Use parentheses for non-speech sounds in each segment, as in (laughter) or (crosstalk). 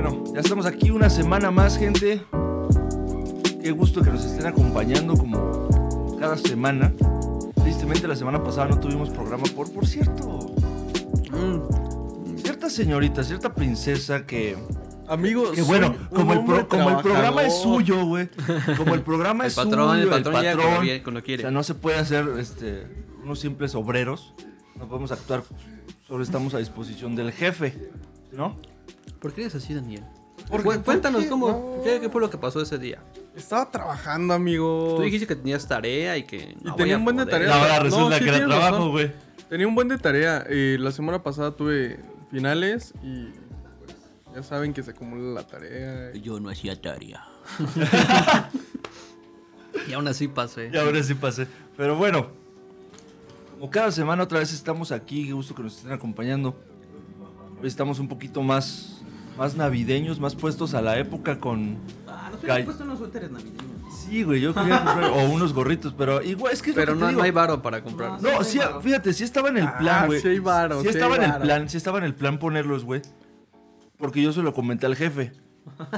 Bueno, ya estamos aquí una semana más, gente. Qué gusto que nos estén acompañando como cada semana. Tristemente la semana pasada no tuvimos programa por, por cierto, Mm. cierta señorita, cierta princesa que, Amigos, que bueno, como el, pro- como el programa es suyo, güey. Como el programa (laughs) El es patrón, suyo, el patrón cuando patrón, cuando O quiere. sea, no se puede hacer este, unos simples obreros. No podemos actuar, solo estamos a disposición del jefe, ¿no? ¿Por qué eres así, Daniel? Cuéntanos cómo, No. ¿qué, qué fue lo que pasó ese día. Estaba trabajando, amigos. Tú dijiste que tenías tarea y que Y no tenía voy a un buen de tarea. Y ahora No, resulta sí que era trabajo, güey. Tenía un buen de tarea. Eh, la semana pasada tuve finales y pues, ya saben que se acumula la tarea. Yo no hacía tarea. (laughs) y aún así pasé. Y ahora sí pasé. Pero bueno, como cada semana otra vez estamos aquí, qué gusto que nos estén acompañando. Estamos un poquito más, más navideños, más puestos a la época con... Ah, nos hubieran puesto unos suéteres navideños. Sí, güey, yo quería comprar... o unos gorritos, pero igual es que... es lo Pero no, digo. no hay varo para comprar. No, sí, fíjate, sí estaba en el Ah, plan, güey. sí hay varo, Sí sí estaba hay en el plan, sí estaba en el plan ponerlos, güey. Porque yo se lo comenté al jefe.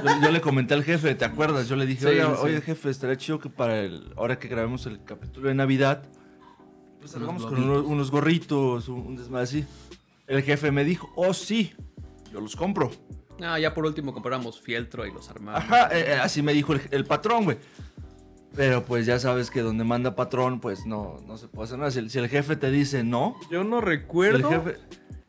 Yo, yo le comenté al jefe, ¿te acuerdas? Yo le dije, Sí, oye, sí. oye, jefe, estaría chido que para el, ahora que grabemos el capítulo de Navidad, pues salgamos con unos, unos gorritos, un, un desmadre así. El jefe me dijo, oh, sí, yo los compro. Ah, ya por último compramos fieltro y los armamos. Ajá, eh, eh, así me dijo el, el patrón, güey. Pero pues ya sabes que donde manda patrón, pues no, no se puede hacer nada. Si el, si el jefe te dice no, Yo no el recuerdo. jefe...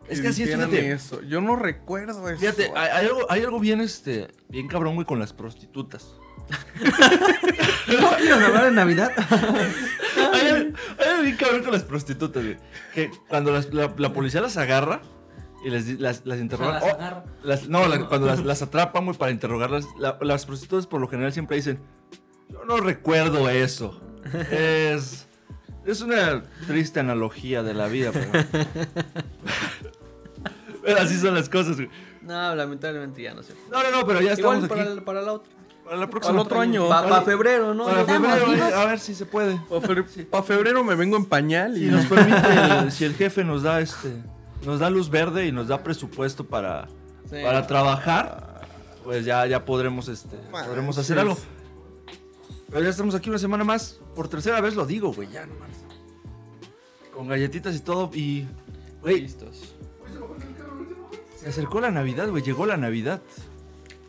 Es que así es, fíjate. eso. Yo no recuerdo eso. Fíjate, hay, hay algo, hay algo bien, este, bien cabrón, güey, con las prostitutas. (laughs) ¿No quieren hablar de Navidad? (laughs) hay, hay bien cabrón con las prostitutas, güey. Que cuando las- la, la policía las agarra y les, las, las interroga. las oh, las- no, la- cuando las, (laughs) las atrapan, güey, para interrogarlas, la- las prostitutas por lo general siempre dicen, yo no recuerdo eso. Es... Es una triste analogía de la vida, pero... pero así son las cosas, güey. No, lamentablemente ya no sé. No, no, no, pero ya estamos Igual para, aquí. el- para la otra. Para la Para próxima. el otro año. Para febrero, ¿no? Para febrero, vivos. a ver si se puede. Para febrero me vengo en pañal y Si nos (laughs) permite, el- si el jefe nos da este, nos da luz verde y nos da presupuesto para, Sí. para trabajar, pues ya, ya podremos, este, podremos hacer algo. Pero ya estamos aquí una semana más. Por tercera vez lo digo, güey, ya nomás. Con galletitas y todo. Y, güey, Listos. se acercó la Navidad, güey. Llegó la Navidad.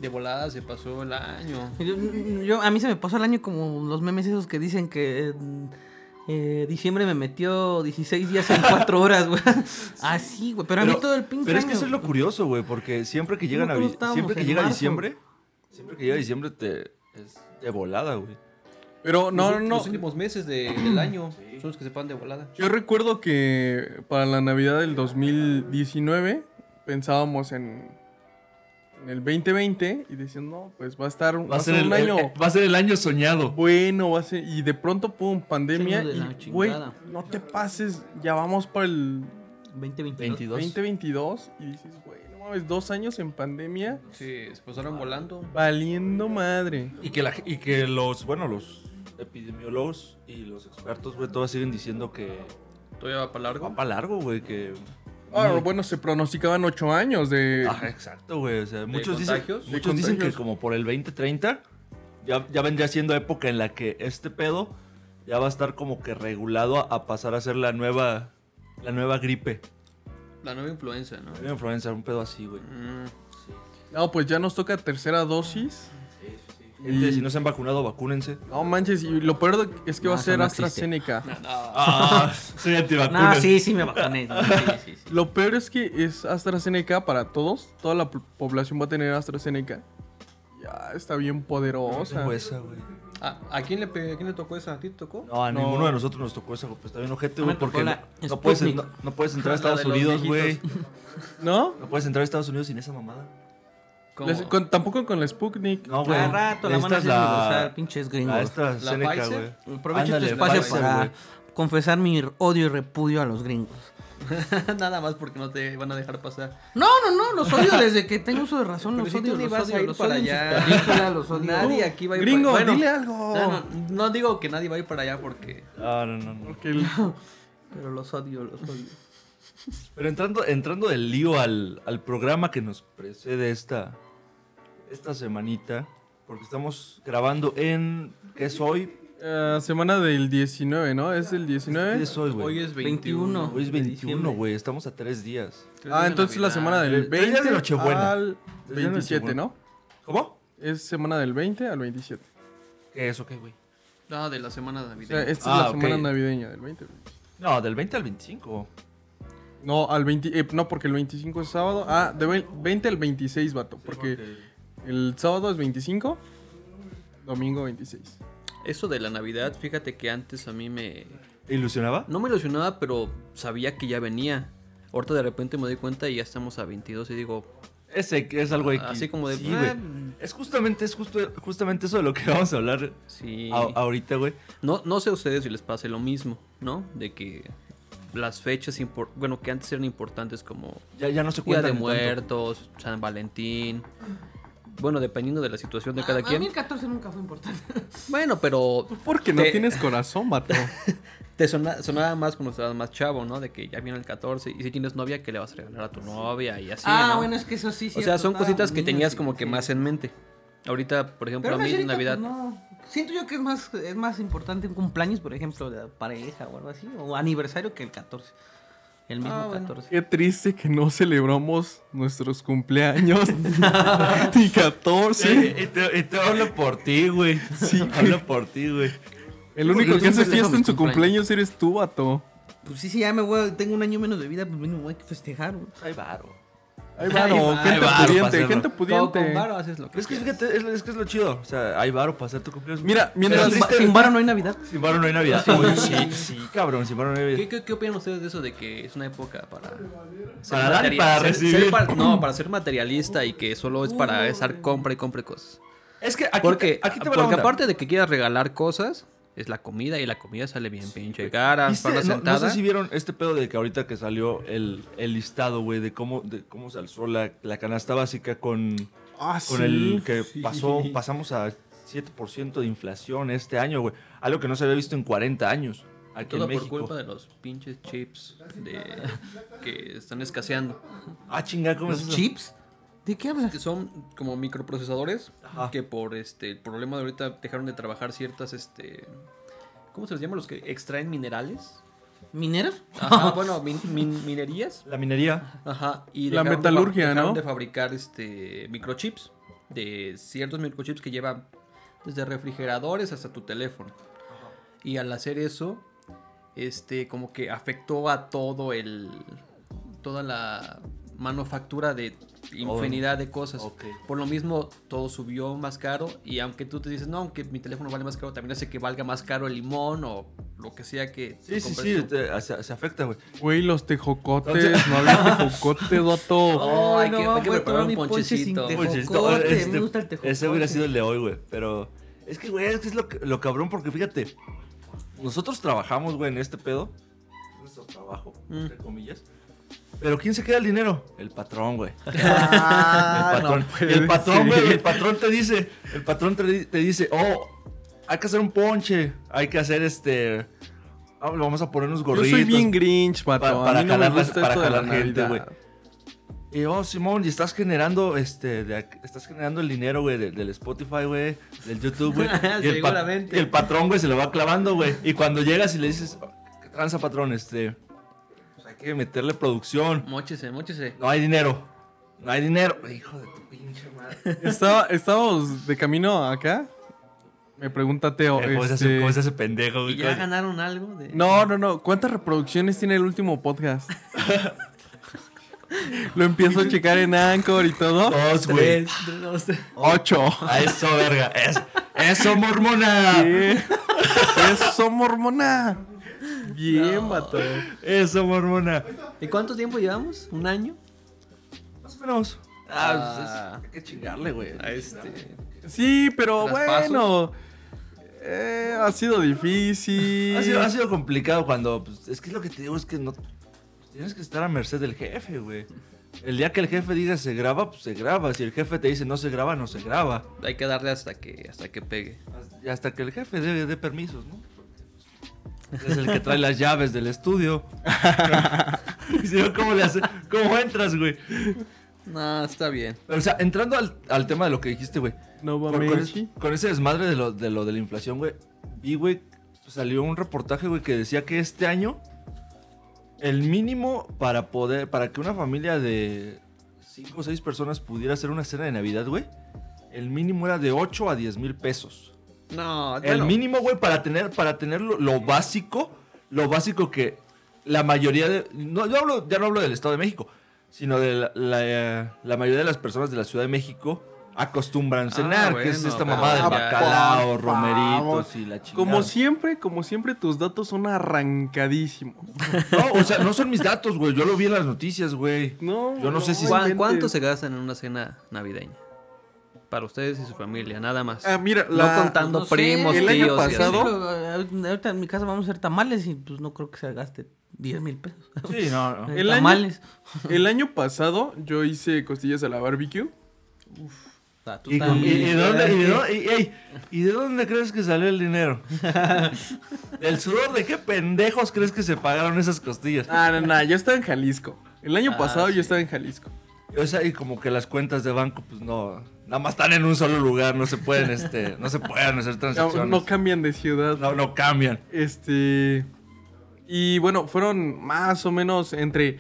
De volada se pasó el año. Yo, yo- a mí se me pasó el año como los memes esos que dicen que eh, diciembre me metió 16 días en 4 horas, güey. (laughs) Así, güey. Pero, a mí todo el pinche Pero es que año- eso es lo curioso, güey, porque siempre que llega Nosotros Navi- estábamos siempre que llega marzo. diciembre, siempre que llega diciembre te es de volada, güey. Pero no, los, no, no. Los últimos meses de- del (clears throat) año son los que se pasan de volada. Yo recuerdo que para la Navidad del 2019 pensábamos en, en el 2020 y decían, no, pues va a estar Va a ser el un año el- va a ser el año soñado. bueno, va a ser... Y de pronto, pum, pandemia y, güey, no te pases, ya vamos para el 2022. 22. 2022 y dices, güey, no mames, dos años en pandemia, Sí, se pasaron volando. valiendo madre. Y que, la- y que los, bueno, los epidemiólogos y los expertos, güey, todos siguen diciendo que Todavía va para largo. va para largo, güey, que... Ah, bueno, se pronosticaban ocho años de... Ajá, exacto, güey. O sea, muchos dicen, muchos dicen que contagios. como por el 2030 ya, ya vendría siendo época en la que este pedo ya va a estar como que regulado a, a pasar a ser la nueva, la nueva gripe. La nueva influenza, ¿no? La nueva influenza, un pedo así, güey. Mm. No, pues ya nos toca tercera dosis. Gente, si no se han vacunado, vacúnense. No manches, y lo peor es que No, va a ser no. AstraZeneca. (laughs) Ah, soy. No, sí, sí me vacuné. no, sí, sí, sí. Lo peor es que es AstraZeneca para todos. Toda la población va a tener AstraZeneca. Ya está bien poderosa. Esa, güey. Ah, ¿A quién le, a quién le tocó esa? ¿A ti te tocó? No, a No. ninguno de nosotros nos tocó esa, güey. Pues está bien ojete, No güey, porque no, la no puedes, no, no puedes entrar a (laughs) Estados Unidos, güey. ¿No? No puedes entrar a Estados Unidos sin esa mamada. ¿Cómo? Les- con- tampoco con la Sputnik. No, güey. Cada rato la van a hacer negociar, pinches La gringos. esta ¿La Seneca, Pfizer? güey. Aprovecho Ándale, este espacio Pfizer, para confesar mi odio y repudio a los gringos. (laughs) Nada más porque no te van a dejar pasar. No, no, no, los odio desde que tengo uso de razón, Pero los si odio, los odio, a ir los para odio allá. películas, los odio. Nadie aquí va a ir Gringo, para dile algo. No, no, no digo que nadie va a ir para allá porque. Ah, no, no, no. Porque el- Pero los odio, los odio. Pero entrando, entrando del lío al, al programa que nos precede esta, esta semanita, porque estamos grabando en. ¿Qué es hoy? Eh, semana del 19, ¿no? ¿Es el ¿Qué 19? es hoy, güey? Hoy es 21. 21. Hoy es de 21, diciembre. güey. Estamos a tres días. Ah, entonces la semana del Tres días 20 de Nochebuena. al Tres días de 27, Nochebuena. ¿no? ¿Cómo? Es semana del 20 al 27. ¿Qué es o qué, güey? Ah, de la semana de O sea, Navidad. esta es Ah, la ok. semana navideña del 20. al 27. No, del 20 al 25. No, al 20, eh, no, porque el 25 es sábado. Ah, de ve- 20 al 26, vato. Porque el sábado es 25, domingo 26. Eso de la Navidad, fíjate que antes a mí me... ¿Te ilusionaba? No me ilusionaba, pero sabía que ya venía. Ahorita de repente me doy cuenta y ya estamos a 22 y digo, Ese que es algo X. así como de... Sí, "Ah, güey. Es justamente, es justo, justamente eso de lo que (laughs) vamos a hablar sí. a- ahorita, güey. No, no sé a ustedes si les pase lo mismo, ¿no? De que las fechas, bueno, que antes eran importantes como Ya, ya no se Día de tanto. Muertos, San Valentín. Bueno, dependiendo de la situación de cada A- A mí quien. el 14 nunca fue importante. (laughs) Bueno, pero Porque no Te- tienes corazón, vato. (laughs) te sona- sonaba más cuando estabas más chavo, ¿no? De que ya viene el 14 y si tienes novia, ¿qué le vas a regalar a tu novia? Y así, ah, ¿no? bueno, es que eso sí. O sea, son cositas que tenías sí, como que sí. más en mente. Ahorita, por ejemplo, Pero a mí en Navidad... pues, no. Siento yo que es más, es más importante un cumpleaños, por ejemplo, de pareja o algo así, o aniversario que el 14. El mismo Ah, bueno. 14. Qué triste que no celebramos nuestros cumpleaños. (laughs) Ni 14. Sí, y te, y te hablo por ti, güey. Sí, hablo por ti, güey. El único que hace fiesta en su cumpleaños eres tú, vato. Pues sí, sí, ya me voy, tengo un año menos de vida, pues mínimo voy a festejar. güey. Ay, varo. Ay, varo, gente varo, pudiente, gente Todo pudiente. con varo haces lo que Es que quieras. fíjate, es, es que es lo chido. O sea, hay varo para hacer tu cumpleaños. Mira, mientras... sin, triste- sin varo no hay Navidad. Sin varo no hay Navidad. Sí, sí, cabrón, sin varo no hay Navidad. ¿Qué, qué, qué opinan ustedes de eso de que es una época para... ser Para dar y para ser- recibir. ser para- no, para ser materialista y que solo es para estar compra y compre cosas. Es que aquí, Porque, te, aquí te va la porque onda. aparte de que quieras regalar cosas, es la comida y la comida sale bien pinche cara, para No, no sé si vieron este pedo de que ahorita que salió el, el listado, güey, de cómo, de cómo se alzó la, la canasta básica con, Ah, con sí. el que Sí. pasó, pasamos a 7% de inflación este año, güey. Algo que no se había visto en 40 años aquí Todo en por México. culpa de los pinches chips de, que están escaseando. Ah, chinga, ¿cómo es ¿Los eso? chips? ¿De qué hablas? Que son como microprocesadores Ajá. que por este el problema de ahorita dejaron de trabajar ciertas este ¿cómo se les llama los que extraen minerales? ¿Mineros? Ajá, (laughs) bueno, min- min- minerías. La minería. Ajá, y La de metalurgia, dejaron ¿no? de fabricar este microchips de ciertos microchips que llevan desde refrigeradores hasta tu teléfono. Y al hacer eso, este como que afectó a todo el toda la manufactura de infinidad de cosas. Por lo mismo todo subió más caro y aunque tú te dices, "No, aunque mi teléfono vale más caro", también hace que valga más caro el limón o lo que sea que Sí, sí, sí, te- se, se afecta, güey. Güey, los tejocotes, no había tejocotes, vato. (laughs) Ay, hay que- hay que preparar un ponche ponchecito. Tejocote. este, me gusta el tejocote. Ese hubiera sido el de hoy, güey. Pero es que, güey, es que es lo, que- lo cabrón porque fíjate, nosotros trabajamos, güey, en este pedo. Es nuestro trabajo, Mm. entre comillas. Pero ¿quién se queda el dinero? El patrón, güey. (laughs) Ah, el patrón. no el patrón, güey, el patrón te dice, el patrón te, di- te dice, oh, hay que hacer un ponche, hay que hacer este, ah, vamos a poner unos Yo gorritos. soy bien grinch, vato. Pa- a para mí no jalar para esto de la jalar gente, Navidad. Y oh, Simón, y estás generando, este, de estás generando el dinero, güey, de- del Spotify, güey, del YouTube, güey. (laughs) Y el, pa- y el patrón, güey, se lo va clavando, güey. Y cuando llegas y le dices, "Oh, ¿qué tranza, patrón? Este, que meterle producción. Móchese, móchese. No hay dinero. No hay dinero. Hijo de tu pinche madre. (laughs) Estaba, estábamos de camino acá. Me pregunta Teo. Eh, ¿Cómo, se hace, este, cómo se hace pendejo? ¿Y ya ganaron algo? De... No, no, no. ¿Cuántas reproducciones tiene el último podcast? (laughs) Lo empiezo a checar en Anchor y todo. Dos, güey. Tres, tres, dos, tres. Ocho. A eso, verga. Es- eso, mormona. Eso, mormona. Bien, vato. Eso, mormona. ¿Y cuánto tiempo llevamos? ¿Un año? Más o menos. Ah, pues, Ah. es- hay que chingarle, güey. A este. Sí, pero bueno. eh, ha sido difícil. Ha sido, ha sido complicado cuando. pues, es que es lo que te digo, es que no. Tienes que estar a merced del jefe, güey. El día que el jefe diga se graba, pues se graba. Si el jefe te dice no se graba, no se graba. Hay que darle hasta que, hasta que pegue. Hasta que el jefe dé, dé permisos, ¿no? Es el que trae las llaves del estudio. (laughs) ¿cómo, le hace- ¿Cómo entras, güey? No, está bien. Pero, o sea, entrando al, al tema de lo que dijiste, güey. No va Con, con ese, con ese desmadre de lo, de lo de la inflación, güey. Vi, güey, salió un reportaje, güey, que decía que este año el mínimo para poder, para que una familia de 5 o 6 personas pudiera hacer una cena de Navidad, güey, el mínimo era de 8 a 10 mil pesos. No, El bueno, mínimo, güey, para tener, para tener lo, lo básico, lo básico que la mayoría de. No, yo hablo, ya no hablo del Estado de México, sino de la, la- la mayoría de las personas de la Ciudad de México acostumbran cenar, que es esta del ya- bacalao, por romeritos favor. y la chingada. Como siempre, como siempre, tus datos son arrancadísimos. No, o sea, no son mis datos, güey. Yo lo vi en las noticias, güey. No, Yo no sé si- ¿cuán- inventes. ¿cuánto se gastan en una cena navideña? Para ustedes y su familia, nada más. Ah, mira, no la- contando No sé, primos, el año tíos pasado- Pero, eh, ahorita en mi casa vamos a hacer tamales y pues no creo que se gaste 10 mil pesos. Sí, no, no. Eh, año- tamales. El año pasado yo hice costillas a la barbecue. Ah, tú ¿Y, con- y- y de dónde, y de dónde- y- ey, ¿y de dónde crees que salió el dinero? (laughs) ¿El sudor de qué pendejos crees que se pagaron esas costillas? Ah, no, no, yo estaba en Jalisco. El año Ah, pasado sí. yo estaba en Jalisco. O sea, y como que las cuentas de banco, pues no, nada más están en un solo lugar, no se pueden, este, no se pueden hacer transacciones. no cambian de ciudad. no, no cambian. Este. Y bueno, fueron más o menos entre.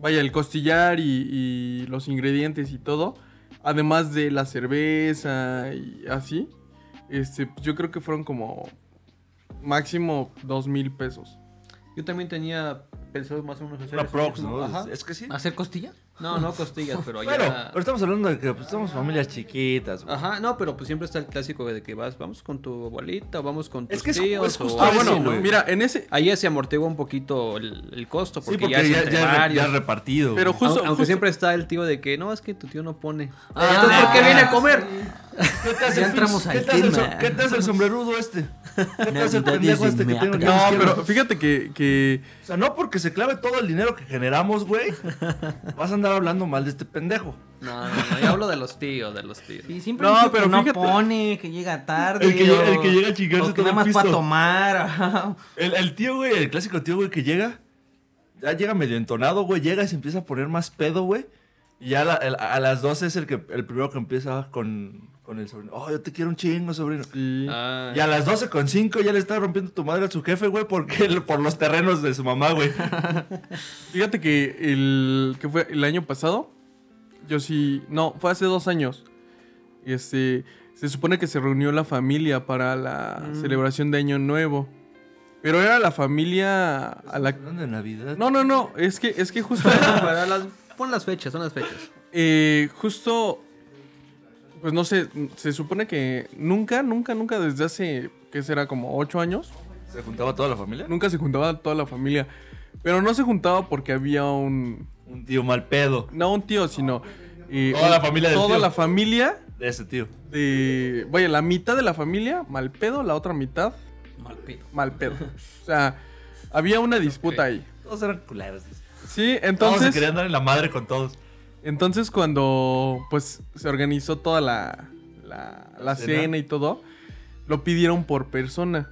Vaya, el costillar y, y los ingredientes y todo. Además de la cerveza y así. Este, pues yo creo que fueron como. Máximo dos mil pesos. Yo también tenía pensado más o menos hacer Una prox. ¿no? Ajá. Es, es que sí. ¿Hacer costilla? No, no costillas, pero allá. Bueno, pero estamos hablando de que pues, somos familias chiquitas, güey. Ajá, no, pero pues siempre está el clásico de que vas, vamos con tu abuelita, o vamos con tus Es que es- tíos. es justo o Ah, bueno, güey. mira, en ese. Ahí ya se amortigua un poquito el, el costo, Sí, porque, porque ya es ya, ya, ya, repartido. Pero justo- Aunque, justo- siempre está el tío de que no, es que tu tío no pone. Ah, Entonces, ¿por qué viene a comer? ¿Qué te hace Ya el entramos pinche- al ¿qué te hace el tema. so- ¿Qué te hace el sombrerudo este? ¿Qué te hace el pendejo es este que aquí a No, pero fíjate que, que O sea, no porque se clave todo el dinero que generamos, güey. Vas a andar hablando mal de este pendejo. No, no, no, yo hablo de los tíos, de los tíos. Sí, siempre No, pero que no fíjate. pone, que llega tarde. El que llega- el o- que llega a chingarse todo nada más para tomar. El, el tío, güey, el clásico tío, güey, que llega. Ya llega medio entonado, güey. Llega y se empieza a poner más pedo, güey. Y ya a, la- el- a las 12 es el, que, el primero que empieza con, con el sobrino. Oh, yo te quiero un chingo, sobrino. sí. Ah, Y a las 12 con 5 ya le está rompiendo tu madre a su jefe, güey, porque por los terrenos de su mamá, güey. (laughs) Fíjate que el que fue el año pasado, yo sí, no, fue hace dos años. Este, se supone que se reunió la familia para la Mm. celebración de Año Nuevo. Pero era la familia a la de Navidad. No, no, no, es que es que justo (laughs) para las- pon las fechas, son las fechas. eh, justo pues no sé, se supone que nunca, nunca, nunca desde hace que será como ocho años, ¿Se juntaba toda la familia? nunca se juntaba toda la familia. Pero no se juntaba porque había un Un tío mal pedo no un tío, sino eh, Toda la familia del toda tío. la familia de ese tío. de. Vaya, la mitad de la familia, mal pedo, la otra mitad, Mal pedo. mal pedo. O sea, había una disputa ahí. Todos eran culeros. Sí, Todos se entonces. querían dar en la madre con todos. Entonces, cuando pues se organizó toda la, la, la ¿Cena? cena y todo, lo pidieron por persona.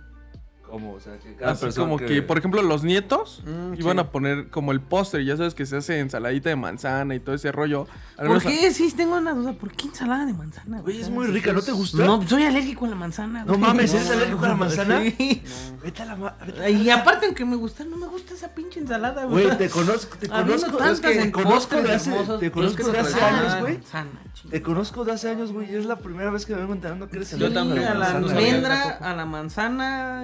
Como, o sea, que cada Así persona como que... por ejemplo, los nietos Mm, iban sí. a poner como el póster, ya sabes que se hace ensaladita de manzana y todo ese rollo. Al ¿Por menos a- qué? Sí, tengo una duda. ¿Por qué ensalada de manzana? Güey, es muy rica, ¿no te gusta? No, soy alérgico a la manzana. No güey. mames, ¿eres alérgico a la manzana? Sí. Vete a la ma- vete a la Y aparte, aunque me gusta, no me gusta esa pinche ensalada, güey. Güey, te conozco, te conozco, es que te conozco de hace, hermosos, te conozco de hace años, güey. Te conozco de hace años, güey, y es la primera vez que me vengo enterando que eres Sí, alérgico también, a a la no almendra, a la manzana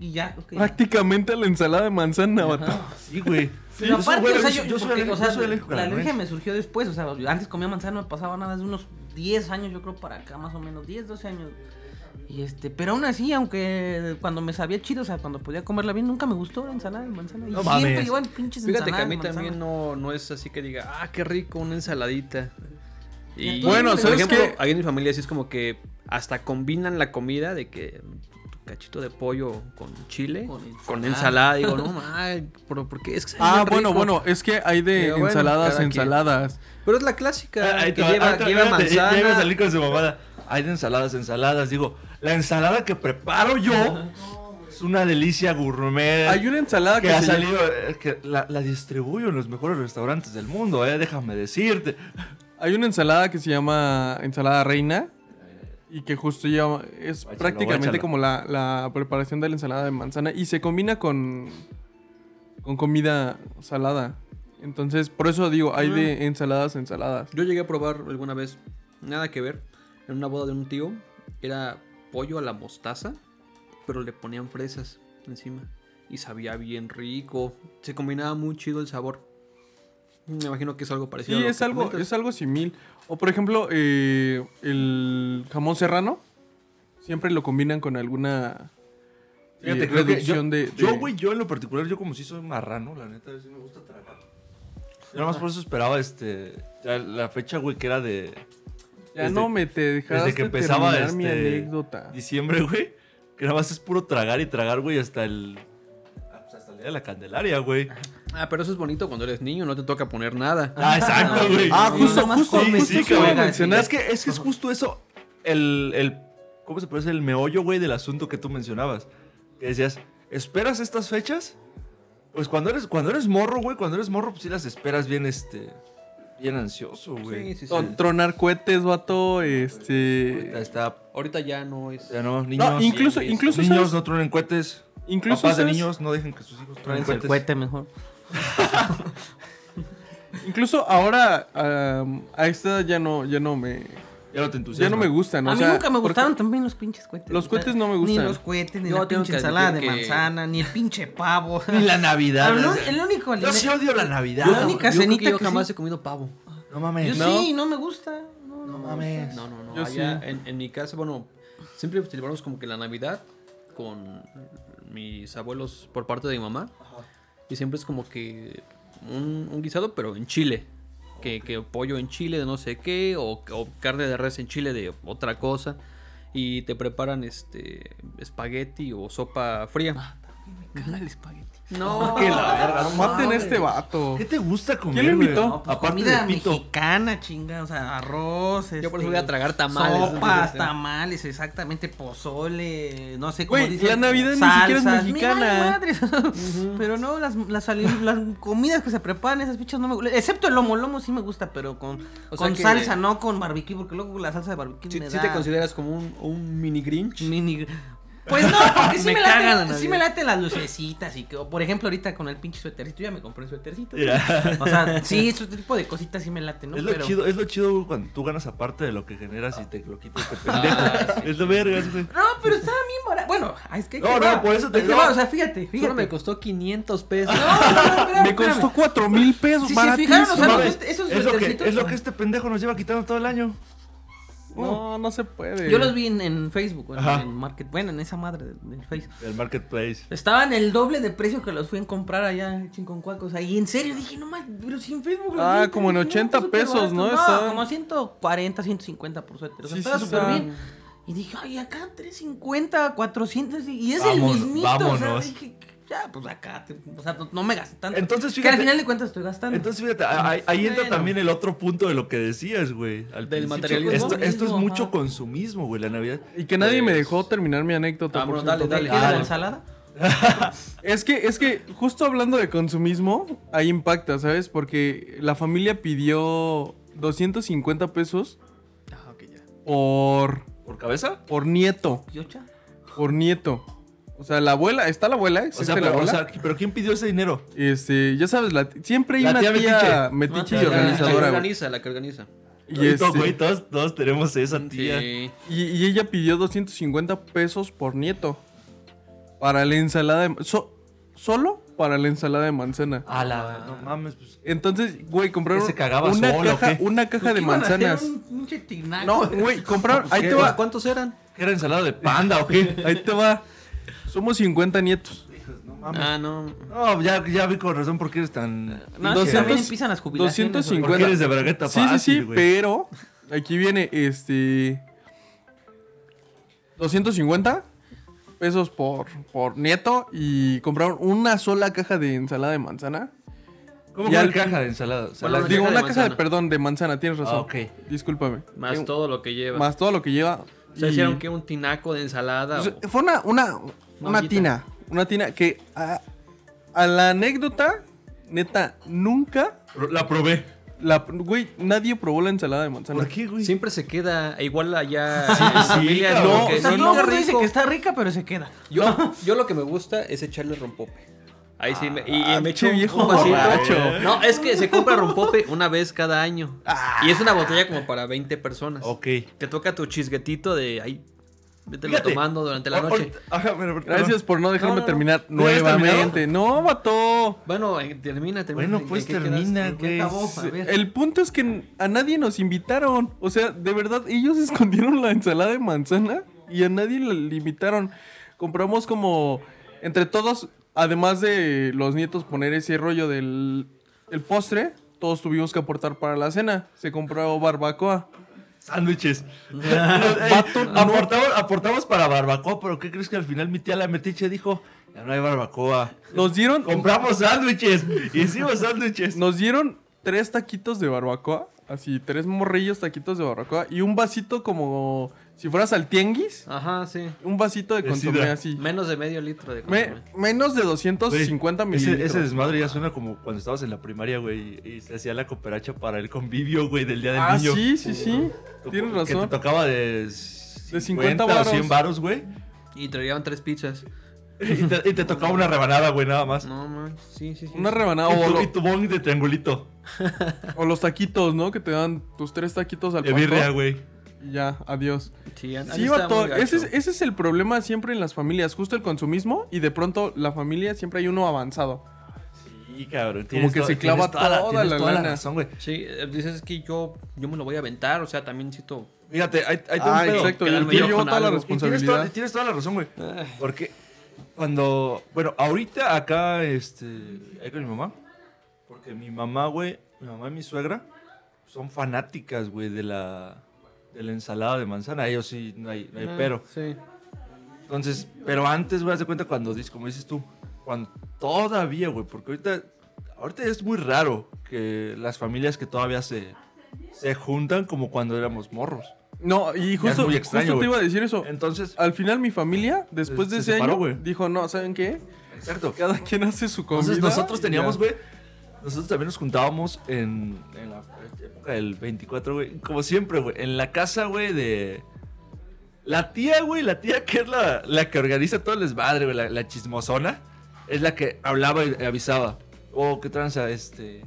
y ya. ok. Prácticamente la ensalada de manzana, vato. Sí, güey. Pero Yo soy aparte, güey, o sea, yo- yo, soy porque, alérgico- o sea, yo soy alérgico a la alergia me surgió después, o sea, antes comía manzana, no me pasaba nada, de unos 10 años, yo creo, para acá, más o menos, 10, 12 años. Y este, pero aún así, aunque cuando me sabía chido, o sea, cuando podía comerla bien, nunca me gustó la ensalada de manzana. Y No siempre mames. llevan pinches Fíjate que a mí también no, no es así que diga, ah, qué rico, una ensaladita. Y Bueno, por ¿sabes ejemplo, qué? ahí en mi familia sí es como que hasta combinan la comida de que cachito de pollo con chile, Con con ensalada. Digo, no, ma, pero ¿por qué? Es que Ah, bueno, rico. bueno, es que hay de Pero bueno, ensaladas quien. ensaladas. Pero es la clásica, Ah, ahí que lleva, salir con su mamada. Hay de ensaladas, ensaladas. Digo, la ensalada que preparo yo Es una delicia gourmet. Hay una ensalada que que, ha salido, eh, que la, la distribuyo en los mejores restaurantes del mundo, eh, déjame decirte. Hay una ensalada que se llama ensalada reina y que justo lleva es prácticamente como la, la preparación de la ensalada de manzana y se combina con con comida salada. Entonces, por eso digo, hay de ensaladas a ensaladas. Yo llegué a probar alguna vez, nada que ver, en una boda de un tío, era pollo a la mostaza, pero le ponían fresas encima. Y sabía bien rico, se combinaba muy chido el sabor. Me imagino que es algo parecido. Sí, a lo es que algo comentas. es algo simil. O por ejemplo, eh, el jamón serrano siempre lo combinan con alguna eh, Fíjate, que yo, reducción de, de- yo, güey, yo en lo particular, yo como si soy marrano, la neta, a veces me gusta tragar. Yo nada más por eso esperaba, este, ya la fecha, güey, que era de Ya desde- no me te dejaste desde que empezaba, terminar mi este, anécdota. diciembre, güey, que nada más es puro tragar y tragar, güey, hasta el, ah, pues, hasta el día de la Candelaria, güey. Ah, pero eso es bonito cuando eres niño, no te toca poner nada. Ah, exacto, güey. Ah, Sí, justo, justo, comes, justo sí, a cabrón. mencionar. Es que, es que es justo eso, el, el, ¿cómo se puede decir? El meollo, güey, del asunto que tú mencionabas. Que decías, ¿esperas estas fechas? Pues cuando eres, cuando eres morro, güey, cuando eres morro, pues sí las esperas bien, este, bien ansioso, güey. Sí, sí, sí. Tron- Tronar cohetes, vato, este... Ahorita está, Ahorita ya no es. ya no, niños. No, incluso, incluso, niños ¿sabes? no truenen cohetes. incluso Papás de ¿sabes? niños no dejen que sus hijos truenen Tráense el cohetes. cohete mejor. (laughs) Incluso ahora, a esta edad ya no, ya no me, Ya no te entusiasma. ya no me gustan. a mí sea, nunca me gustaron también los pinches cohetes. Los O sea, cohetes no me Ni gustan. los cohetes, ni Yo la pinche que ensalada de manzana, ni el pinche pavo. (laughs) Ni la Navidad. (laughs) El, único Yo sí odio la Navidad. La Yo, única yo cenita que yo que jamás sí. he comido pavo. No Yo mames. ¿No? sí, no me gusta. No, no, No mames. No, no, no. Yo allá sí. en, en mi casa, bueno, siempre celebramos como que la Navidad con mis abuelos por parte de mi mamá. Y siempre es como que un, guisado, pero en chile. Que, que pollo en chile de no sé qué, o, carne de res en chile de otra cosa. Y te preparan este espagueti o sopa fría. Me caga el espagueti. No, (laughs) Que la verga, no Maten a este vato. ¿Qué te gusta comer? ¿Quién lo invitó? No, pues Aparte comida de pito. mexicana, chinga, o sea, arroz, Yo por eso este, voy a tragar tamales. Sopas, tamales, exactamente, pozole, no sé cómo Güey, dicen. la Navidad ni siquiera es mexicana. (laughs) Pero no, las, las, las comidas que se preparan, esas fichas no me gustan. Excepto el lomo, el lomo sí me gusta, pero con, O sea con que- salsa, no con barbecue, porque luego la salsa de barbecue Si, me si da te consideras como un, un mini Grinch. mini... Pues no, porque sí Me me, late, sí me late las lucecitas y que, por ejemplo, ahorita con el pinche suétercito, ya me compré el suétercito. O sea, sí, ese tipo de cositas sí me late, ¿no? Es lo Pero- chido, es lo chido cuando tú ganas aparte de lo que generas y te lo quitas este Ah, pendejo. Es lo vergas, güey. No, pero estaba bien barato. Bueno, es que. No, que no, va. por eso te digo. O sea, fíjate, Solo fíjate. me costó 500 pesos. No, no, no, espérame, (laughs) Me espérame. costó cuatro mil pesos, Si se fijaron, o sea, esos es, lo que, suétercitos- es lo que este pendejo nos lleva quitando todo el año. No, no se puede. Yo los vi en, en Facebook, en, en Market. Bueno, en esa madre del, del Facebook. El marketplace. Estaban el doble de precio que los fui a comprar allá en Chinconcuaco. O sea, y en serio dije, no más, pero si en Facebook. los Ah, vi, como en dije, 80 súper pesos, ¿no? Estaban- como 140, 150 por suéter. O sea, Sí, estaba súper bien. Y dije, ay, acá 350, 400. Y es Vámonos, el mismito. O vámonos. sea, dije, ya, pues acá. te- o sea, no, no me gasté tanto. Entonces, que fíjate. al final de cuentas estoy gastando. Entonces, fíjate, ahí, ahí entra Bueno. también el otro punto de lo que decías, güey. Al Del materialismo. Esto, esto es Ajá. mucho consumismo, güey, la Navidad. Y que nadie me Pues- dejó terminar mi anécdota. Ah, por dale, ¿Qué dale. Ah, la ensalada? (laughs) Es que, es que justo hablando de consumismo, ahí impacta, ¿sabes? Porque la familia pidió 250 pesos Ah, ok, ya. por, ¿Por cabeza? por nieto. ¿Piocha? Por nieto. O sea, la abuela, está la abuela, O la pero, o abuela. sea, ¿pero quién pidió ese dinero? este, ya sabes, la- siempre hay La una tía tía, metiche. Ah, y la- La que organizadora. organiza, la que organiza. Y, Todos, este, güey, todos, todos tenemos esa tía. Sí. y, y ella pidió 250 pesos por nieto. Para la ensalada de... so- solo para la ensalada de manzana. A la... No mames, pues... Entonces, güey, compraron ¿Que se cagaba una, solo caja, una caja de ¿Qué iban a hacer? manzanas. Un. No, güey, compraron... Ahí te va. ¿Cuántos eran? ¿Era ensalada de panda o qué? Ahí te va. Somos 50 nietos. No mames. Ah, no. No, ya, ya vi con razón por qué eres tan... No, es que 200, también empiezan las jubilaciones. 250. Porque eres de bragueta Sí, sí, fácil, sí, pero aquí viene este 250 pesos por, por nieto y compraron una sola caja de ensalada de manzana. ¿Cómo al- caja de ensalada? O sea, Bueno, la- una Digo, caja una de caja de, manzana. perdón, de manzana, tienes razón. Ah, ok. Discúlpame. Más todo lo que lleva. Más todo lo que lleva. O sea, Y- hicieron que un tinaco de ensalada. O sea, o- Fue una, una, una tina. Una tina que a, a la anécdota, neta, nunca. La probé. La, güey, nadie probó la ensalada de manzana. ¿Por qué, güey? Siempre se queda igual allá Sí, en sí, familias, cabrón. como que, O sea, sí, todo el qué mundo dice rico. que está rica, pero se queda. Yo, yo lo que me gusta es echarle rompope. Ahí sí, me, y, y Ah, me pinche echo un- viejo un vasito. borracho. No, es que se compra rompope una vez cada año. Y es una botella como para 20 personas. Ok. Te toca tu chisguetito de ahí. Vete Fíjate, tomando durante la noche. Ajá. Gracias por no dejarme No, no, no. terminar ¿No habías nuevamente. No, vato. Bueno, eh, termina, termina. Bueno, ¿En pues termina, ver. El punto es que a nadie nos invitaron. O sea, de verdad, ellos (laughs) escondieron la ensalada de manzana y a nadie la limitaron. Compramos como entre todos, además de los nietos poner ese rollo del el postre, todos tuvimos que aportar para la cena. Se compró barbacoa. Sándwiches. (laughs) Aportamos para barbacoa, pero ¿qué crees que al final mi tía la metiche dijo? Ya no hay barbacoa. Nos dieron, Compramos sándwiches. Hicimos (laughs) sándwiches. nos dieron tres taquitos de barbacoa. Así, tres morrillos taquitos de barbacoa. Y un vasito como si fueras al tianguis. Ajá, sí. Un vasito de consomé sidra. así. Menos de medio litro de Me- consomé. menos de Güey, 250 ese, mililitros. ese desmadre ya suena como cuando estabas en la primaria, güey, y se hacía la cooperacha para el convivio, güey, del día del ah, niño. sí, sí, sí. Tienes Que te razón. tocaba de, 50 o varos. 100 varos, güey. Y traían tres pizzas. (laughs) Y te, y te tocaba una rebanada, güey, nada más. No, man. Sí, sí, sí. Una rebanada y, o, tu, lo- y tu bong de triangulito. o los taquitos, ¿no? Que te dan tus tres taquitos al De pastor. birria, güey. Ya, adiós. Sí, Sí, muy gacho. ese es, ese es el problema siempre en las familias, justo el consumismo y de pronto la familia siempre hay uno avanzado. Sí, cabrón. Como que se clava toda la toda lana. razón, güey. Sí, eh, dices que yo, yo me lo voy a aventar, o sea, también necesito... Fíjate, ahí te Ah, un pedo. exacto, yo, llevo toda la tienes responsabilidad. toda, tienes toda la razón, güey. Ay. Porque cuando. Bueno, ahorita acá, este. Ahí con mi mamá. Porque mi mamá, güey. Mi mamá y mi suegra son fanáticas, güey, de la. De la ensalada de manzana. Ellos sí, no hay, no hay Ah, pero. Sí. Entonces, pero antes, güey, haz de cuenta cuando dices, como dices tú. Cuando todavía, güey. Porque ahorita. Ahorita es muy raro que las familias que todavía se. Se juntan como cuando éramos morros. No, y justo, muy extraño, justo te iba a decir eso. Entonces. Al final mi familia, después Se- de se ese separó, año, güey. dijo, no, ¿saben qué? Exacto. Cada quien hace su comida. Entonces nosotros teníamos, güey, nosotros también nos juntábamos en, en la del 24, güey, como siempre, güey, en la casa, güey, de... La tía, güey, la tía que es la, la que organiza todo el desmadre, güey, la, la chismosona, es la que hablaba y avisaba. Oh, qué tranza, este...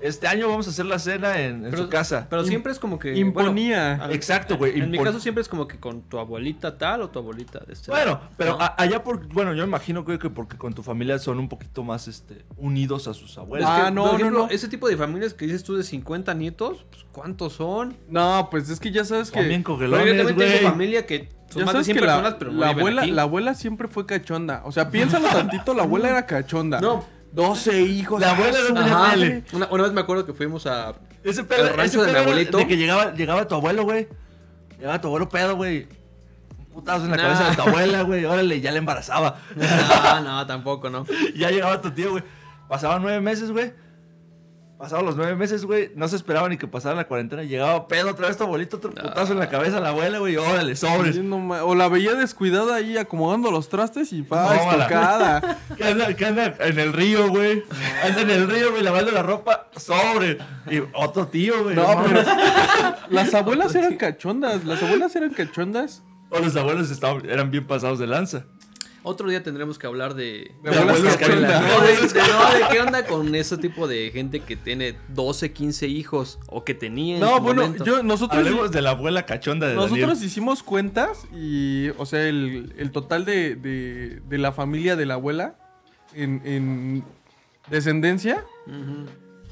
Este año vamos a hacer la cena en, en su casa. Pero siempre es como que... Imponía. bueno, Exacto, güey, En mi caso siempre es como que con tu abuelita tal o tu abuelita de este Bueno, lado, pero ¿no? a- allá por, bueno, yo imagino güey, que porque con tu familia son un poquito más, este, unidos a sus Es abuelos. Ah, que, no, por no, ejemplo, no. ese tipo de familias que dices tú de 50 nietos, pues, ¿cuántos son? No, pues es que ya sabes que... Bien Pero yo cogelones, también tengo familia que son Ya más de sabes 100 que personas, la, pero no la abuela, aquí. la abuela siempre fue cachonda. O sea, (laughs) piénsalo tantito, la abuela era cachonda. No. 12 hijos. La abuela ¡ah, no tenía tele. Una, una vez me acuerdo que fuimos a... Ese pedo, El rancho ese de mi pedo abuelito. De que llegaba, llegaba tu abuelo, güey. Llegaba tu abuelo pedo, güey. Un putazo en la Nah. cabeza de tu abuela, güey. Órale, ya le embarazaba. (laughs) No, no, tampoco, no. (laughs) ya llegaba tu tío, güey. Pasaban nueve meses, güey. Pasaban los nueve meses, güey. No se esperaba ni que pasara la cuarentena. Llegaba pedo otra vez tu abuelito, otro putazo en la cabeza a la abuela, güey. Órale, sobres. Sí, no ma- o la veía descuidada ahí acomodando los trastes y pa, estocada. (laughs) Que anda, que anda en el río, güey. Anda en el río, güey, lavando la ropa. Sobre. Y otro tío, güey. No, pero (laughs) las abuelas eran cachondas. Las abuelas eran cachondas. O los abuelos estaban, eran bien pasados de lanza. Otro día tendremos que hablar de... De abuelos cachondas. No, de, de- (laughs) no, de qué onda con ese tipo de gente que tiene 12, 15 hijos o que tenía en No, su bueno, momento. yo, nosotros, Hablemos de la abuela cachonda de nosotros Daniel. hicimos cuentas y, o sea, el, el total de, de, de la familia de la abuela en, en descendencia Ujú.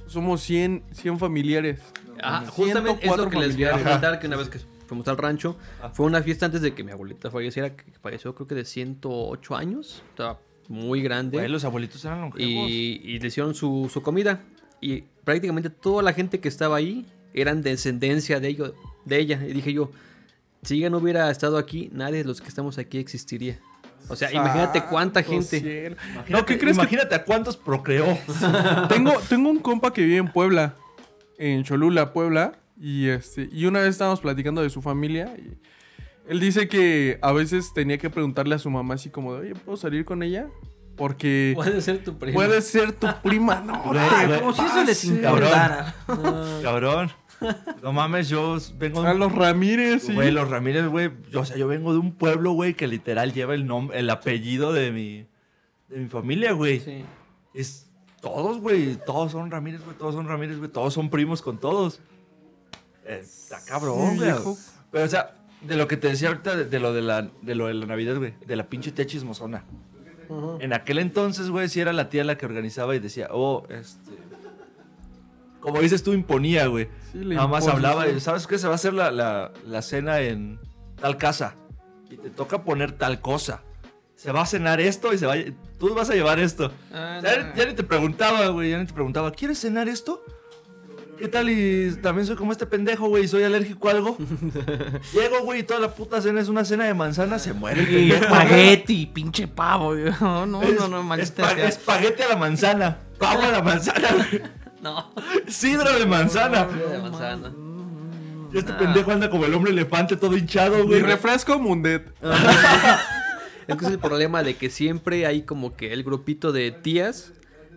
somos 100, 100 familiares. Ajá, justamente es 104 lo que les voy a familiares. comentar que una vez que fuimos al rancho, fue una fiesta antes de que mi abuelita falleciera, que falleció creo que de 108 años, estaba muy grande. Los abuelitos eran longevos. y, y le hicieron su, su comida. Y prácticamente toda la gente que estaba ahí eran descendencia de, ello, de ella. Y dije yo, si ella no hubiera estado aquí, nadie de los que estamos aquí existiría. O sea, imagínate cuánta gente. cielo. Imagínate, No, ¿qué crees que Imagínate a cuántos procreó. (laughs) tengo, tengo un compa que vive en Puebla, en Cholula, Puebla, y este, y una vez estábamos platicando de su familia y, Él dice que a veces tenía que preguntarle a su mamá así como de, oye, ¿puedo salir con ella? Porque Puede ser tu primo. puede ser tu prima. (laughs) No, güey. Como si eso les importara. Cabrón. No mames, yo vengo de A los Ramírez, sí. Güey, los Ramírez, güey. yo- O sea, yo vengo de un pueblo, güey, que literal lleva el nombre, el apellido de mi, de mi familia, güey. Sí. Es todos, güey. Todos son Ramírez, güey. Todos son Ramírez, güey. Todos son primos con todos. Está cabrón, güey. Pero, o sea, de lo que te decía ahorita, de, de lo de la, de lo de la Navidad, güey. De la pinche tía chismosona. En aquel entonces, güey, sí era la tía la que organizaba y decía, oh, este. Como dices tú, imponía, güey. Sí, Nada más hablaba, y, ¿sabes qué? Se va a hacer la, la- la cena en tal casa. Y te toca poner tal cosa. Se va a cenar esto y se va a- Tú vas a llevar esto. Ah, ya, no. ya ni te preguntaba, güey. Ya ni te preguntaba, ¿quieres cenar esto? ¿Qué tal? Y también soy como este pendejo, güey. y Soy alérgico a algo. (laughs) Llego, güey, y toda la puta cena es una cena de manzana. Se muere el Y pendejo. (laughs) espagueti, pinche pavo. yo, (laughs) No, no, Es- no, no, maldita espa- sea. Espagueti a la manzana. Pavo a la manzana, güey. No. Sidra de manzana. de manzana. Y este pendejo anda como el hombre elefante todo hinchado, güey. refresco Mundet. Es que es el problema de que siempre hay como que el grupito de tías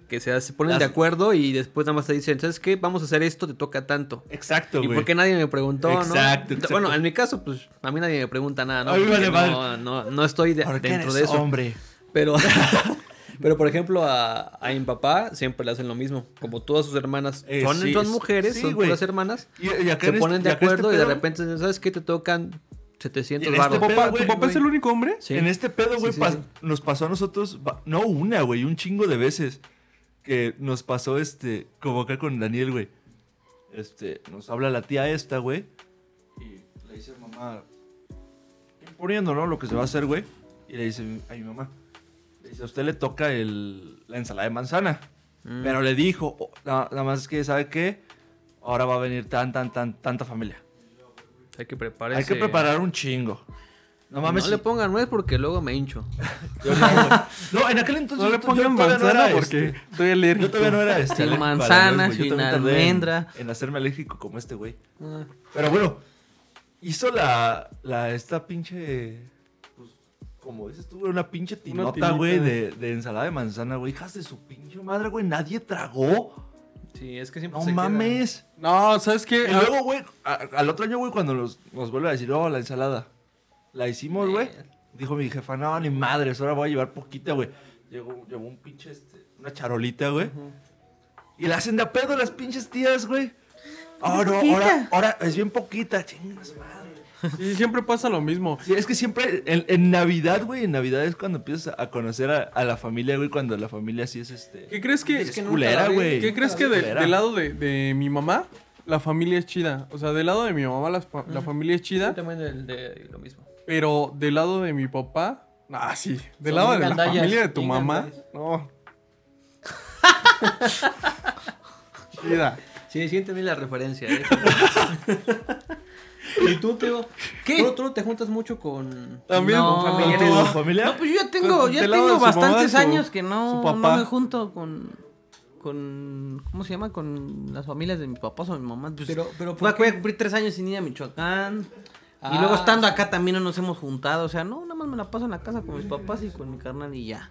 que se, se ponen Las- de acuerdo y después nada más te dicen, ¿sabes qué? Vamos a hacer esto, te toca tanto. Exacto, ¿Y güey. por qué nadie me preguntó, no? Exacto, exacto. Bueno, en mi caso, pues a mí nadie me pregunta nada, ¿no? A mí me Porque vale no, no, no estoy de- ¿Por qué dentro eres de eso. hombre? Pero, (laughs) (laughs) pero por ejemplo, a, a mi papá siempre le hacen lo mismo. Como todas sus hermanas Eh, son, sí, son mujeres, sí, son güey. puras hermanas, Y, y acá se en este- ponen de y este acuerdo y de repente, ¿sabes qué? Te tocan 700 Y en este pedo, Papá, ¿Tu papá es el único hombre? Sí. En este pedo, güey, Sí, sí, pas- sí. nos pasó a nosotros, no una, güey, un chingo de veces. Que nos pasó, este, como acá con Daniel, güey. Este, nos habla la tía esta, güey. Y le dice a mamá, poniendo, ¿no? Lo que se va a hacer, güey. Y le dice a mi mamá, le dice, a usted le toca el, la ensalada de manzana. Mm. Pero le dijo, "Oh, na- nada más es que, ¿sabe qué? Ahora va a venir tan, tan, tan, tanta familia. Hay que prepararse. Hay que preparar un chingo. No mames. No le pongan nuez porque luego me hincho. (laughs) No, en aquel entonces No le yo pongan no manzana era, porque este, estoy alérgico. yo todavía no era este, Sin manzana, nuez, sin en- almendra. En, hacerme alérgico como este güey. Ah, Pero bueno, hizo la, la esta pinche, pues, como dices tú, güey, una pinche tinota, güey, de, de ensalada de manzana, güey. Hijas de su pinche madre, güey. Nadie tragó. Sí, es que siempre No se queda- mames. No, ¿sabes qué? Y luego, güey, al otro año, güey, cuando nos, nos vuelve a decir, oh, la ensalada. La hicimos, güey. Dijo mi jefa, no, ni madres, ahora voy a llevar poquita, güey. Llegó, llevó un pinche, este, una charolita, güey. Y la hacen de a pedo las pinches tías, güey. Oh, no, ahora, ahora es bien poquita, chingas madre. Sí, siempre pasa lo mismo. Sí, es que siempre, en, en Navidad, güey, en Navidad es cuando empiezas a conocer a, a la familia, güey, cuando la familia sí es, este... ¿Qué crees que, Es que culera, güey. ¿Qué crees que de- del lado de, de mi mamá, la familia es chida? O sea, del lado de mi mamá la, fa- la familia es Yo chida, también el de lo mismo. Pero del lado de mi papá, ah, sí. Del lado de la familia de tu mamá, no. (laughs) chida. Sí, sí entendí la referencia. ¿eh? (laughs) ¿Y tú, Teo? ¿Qué? ¿Tú, tú no te juntas mucho con, También No. con ¿Con familiares? tu familia? No, pues yo ya tengo, ya tengo mamá, bastantes su- años que no, no me junto con, con, ¿cómo se llama? Con las familias de mi papá o mi mamá. Pues, Pero- pero voy a cumplir tres años sin ir a Michoacán. Y Ah, luego estando acá también no nos hemos juntado. O sea, no, nada más me la paso en la casa con mis papás y con mi carnal y ya.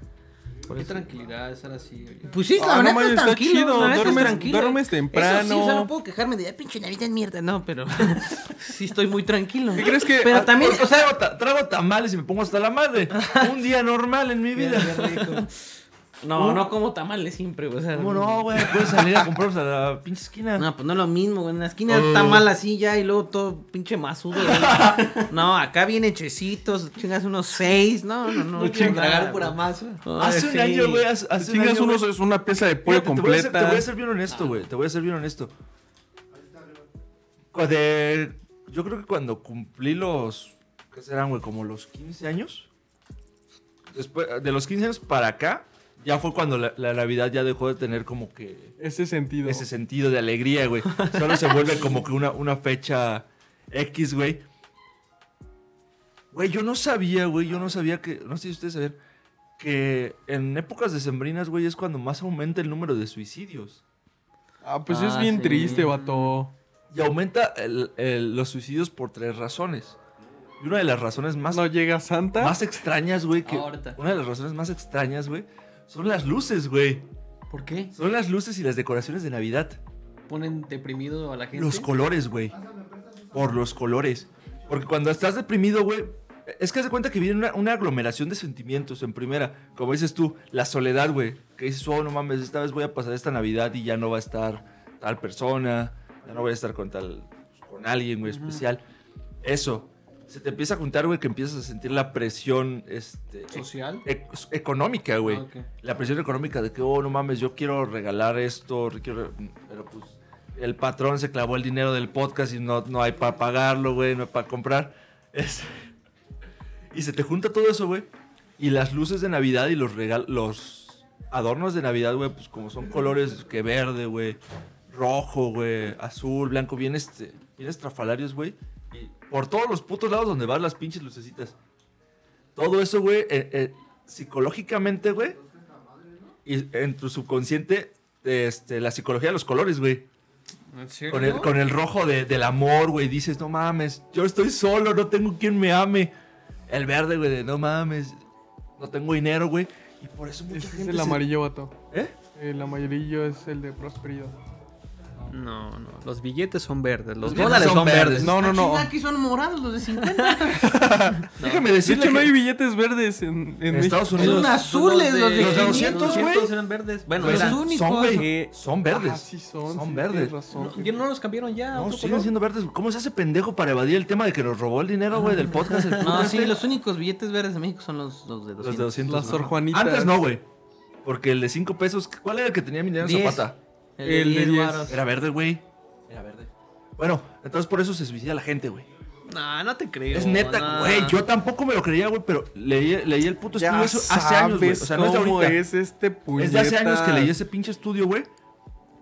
Por Qué eso- tranquilidad estar así. oye. Pues sí, Ah, la no manches, es está tranquilo. chido, la es duermes- tranquilo. duermes Eso sí, o temprano. sea, no puedo quejarme de, "Ay, pinche Navidad mierda. No, pero (laughs) sí estoy muy tranquilo. ¿Qué crees que- Pero ah, también, Porque o sea, trago, ta- trago tamales y me pongo hasta la madre. (laughs) Un día normal en mi vida. No, no como tamales siempre, o sea. ¿Cómo no, güey? Puedes salir a comprarlos a la pinche esquina. No, pues no es lo mismo, güey. En la esquina Oh. está mal así ya y luego todo pinche masudo. güey. no, acá viene hechecitos, chingas unos seis. No, no, no. No tragar pura güey. masa. Ay, hace un sí. año, güey. Hace, hace un Chingas año, unos güey. es una pieza de pollo Fíjate, te voy a ser- completa. Te voy a ser bien honesto, güey. Te voy a ser bien honesto. Cu- de- yo creo que cuando cumplí los. ¿Qué serán, güey? Como los 15 años. Después, de los 15 años para acá, ya fue cuando la, la Navidad ya dejó de tener como que Ese sentido. ese sentido de alegría, güey. Solo se vuelve como que una, una fecha X, güey. Güey, yo no sabía, güey, yo no sabía que, no sé si ustedes saben, que en épocas decembrinas, güey, es cuando más aumenta el número de suicidios. Ah, pues es Ah, bien sí. triste, vato. Y aumenta el- el- los suicidios por tres razones. Y una de las razones más, No llega Santa. más extrañas, güey, que Ahorita. una de las razones más extrañas, güey, son las luces, güey. ¿Por qué? Son las luces y las decoraciones de Navidad. Ponen deprimido a la gente. Los colores, güey. Por los colores. Porque cuando estás deprimido, güey, es que de cuenta que viene una, una aglomeración de sentimientos en primera. Como dices tú, la soledad, güey. Que dices, oh, no mames, esta vez voy a pasar esta Navidad y ya no va a estar tal persona. Ya no voy a estar con tal, con alguien, güey, especial. Eso. Se te empieza a juntar, güey, que empiezas a sentir la presión, este... ¿Social? e- económica, güey. Ah, ok. La presión económica de que, oh, no mames, yo quiero regalar esto, quiero- pero pues el patrón se clavó el dinero del podcast y no, no hay para pagarlo, güey, no hay para comprar. (laughs) Es- Y se te junta todo eso, güey. Y las luces de Navidad y los regal los adornos de Navidad, güey, pues como son colores que verde, güey, rojo, güey, azul, blanco, bien este, bien estrafalarios, güey. Por todos los putos lados donde van las pinches lucecitas. Todo eso, güey, eh, eh, psicológicamente, güey, y en tu subconsciente, este, la psicología de los colores, güey. Con el, con el rojo de- del amor, güey. Dices, no mames, yo estoy solo, no tengo quien me ame. El verde, güey, de no mames, no tengo dinero, güey. Y por eso mucha es el se- amarillo, vato. ¿Eh? El amarillo es el de prosperidad. No, no. Los billetes son verdes. Los, Los dólares son son verdes. verdes. No, no, no. Aquí son morados los de 50. (laughs) Déjame De decirle hecho, no que hay billetes verdes en, en en México. Estados Unidos. Son azules los de, los de 500, 200, güey. 200 eran verdes. Bueno, eran- únicos. son, Eh, son verdes. Ah, sí son. Son sí, verdes. razón. No, ¿ya no los cambiaron ya. No, siguen color? siendo verdes. ¿Cómo se hace pendejo para evadir el tema de que nos robó el dinero, güey, del podcast? el (laughs) No, este? sí, los únicos billetes verdes de México son los, los de 200. Los de 200. Las ¿no? Sor Juanitas. Antes no, güey. Porque el de 5 pesos, ¿cuál era el que tenía Emiliano. Zapata? El El de 10 diez. varos. Era verde, güey. Era verde. Bueno, entonces por eso se suicida la gente, güey. No, no te creo. Es neta, güey. Yo tampoco me lo creía, güey, pero leí, leí el puto estudio Ya eso hace años, güey. O sea, no es de ahorita. es este puñeta. Es de hace años que leí ese pinche estudio, güey.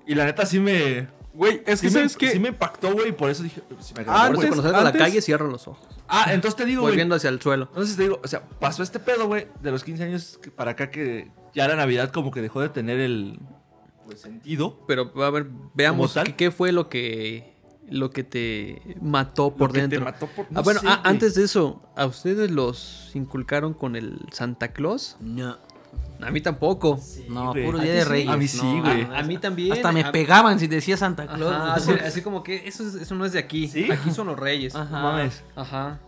Y la neta sí me. Güey, es que sí me, sabes que sí me impactó, güey, y por eso dije. Si me Por Ah, eso Antes- cuando salgo a la calle cierro los ojos. Ah, entonces te digo, güey. viendo hacia el suelo. Entonces te digo, o sea, pasó este pedo, güey, de los 15 años para acá que ya la Navidad como que dejó de tener el pues, sentido. Pero a ver, veamos qué, qué fue lo que lo que te mató por Lo que te dentro. mató por- ah, no bueno, sé, ah, antes de eso, ¿a ustedes los inculcaron con el Santa Claus? No, A mí tampoco. no güey. puro ¿A Día de? Reyes. A mí sí, no. güey. A, a mí también. Hasta me A- pegaban si decía Santa Claus. Ajá, así, así como que eso, es- eso no es de aquí. ¿Sí? Aquí son los reyes. Ajá. No mames. Ajá.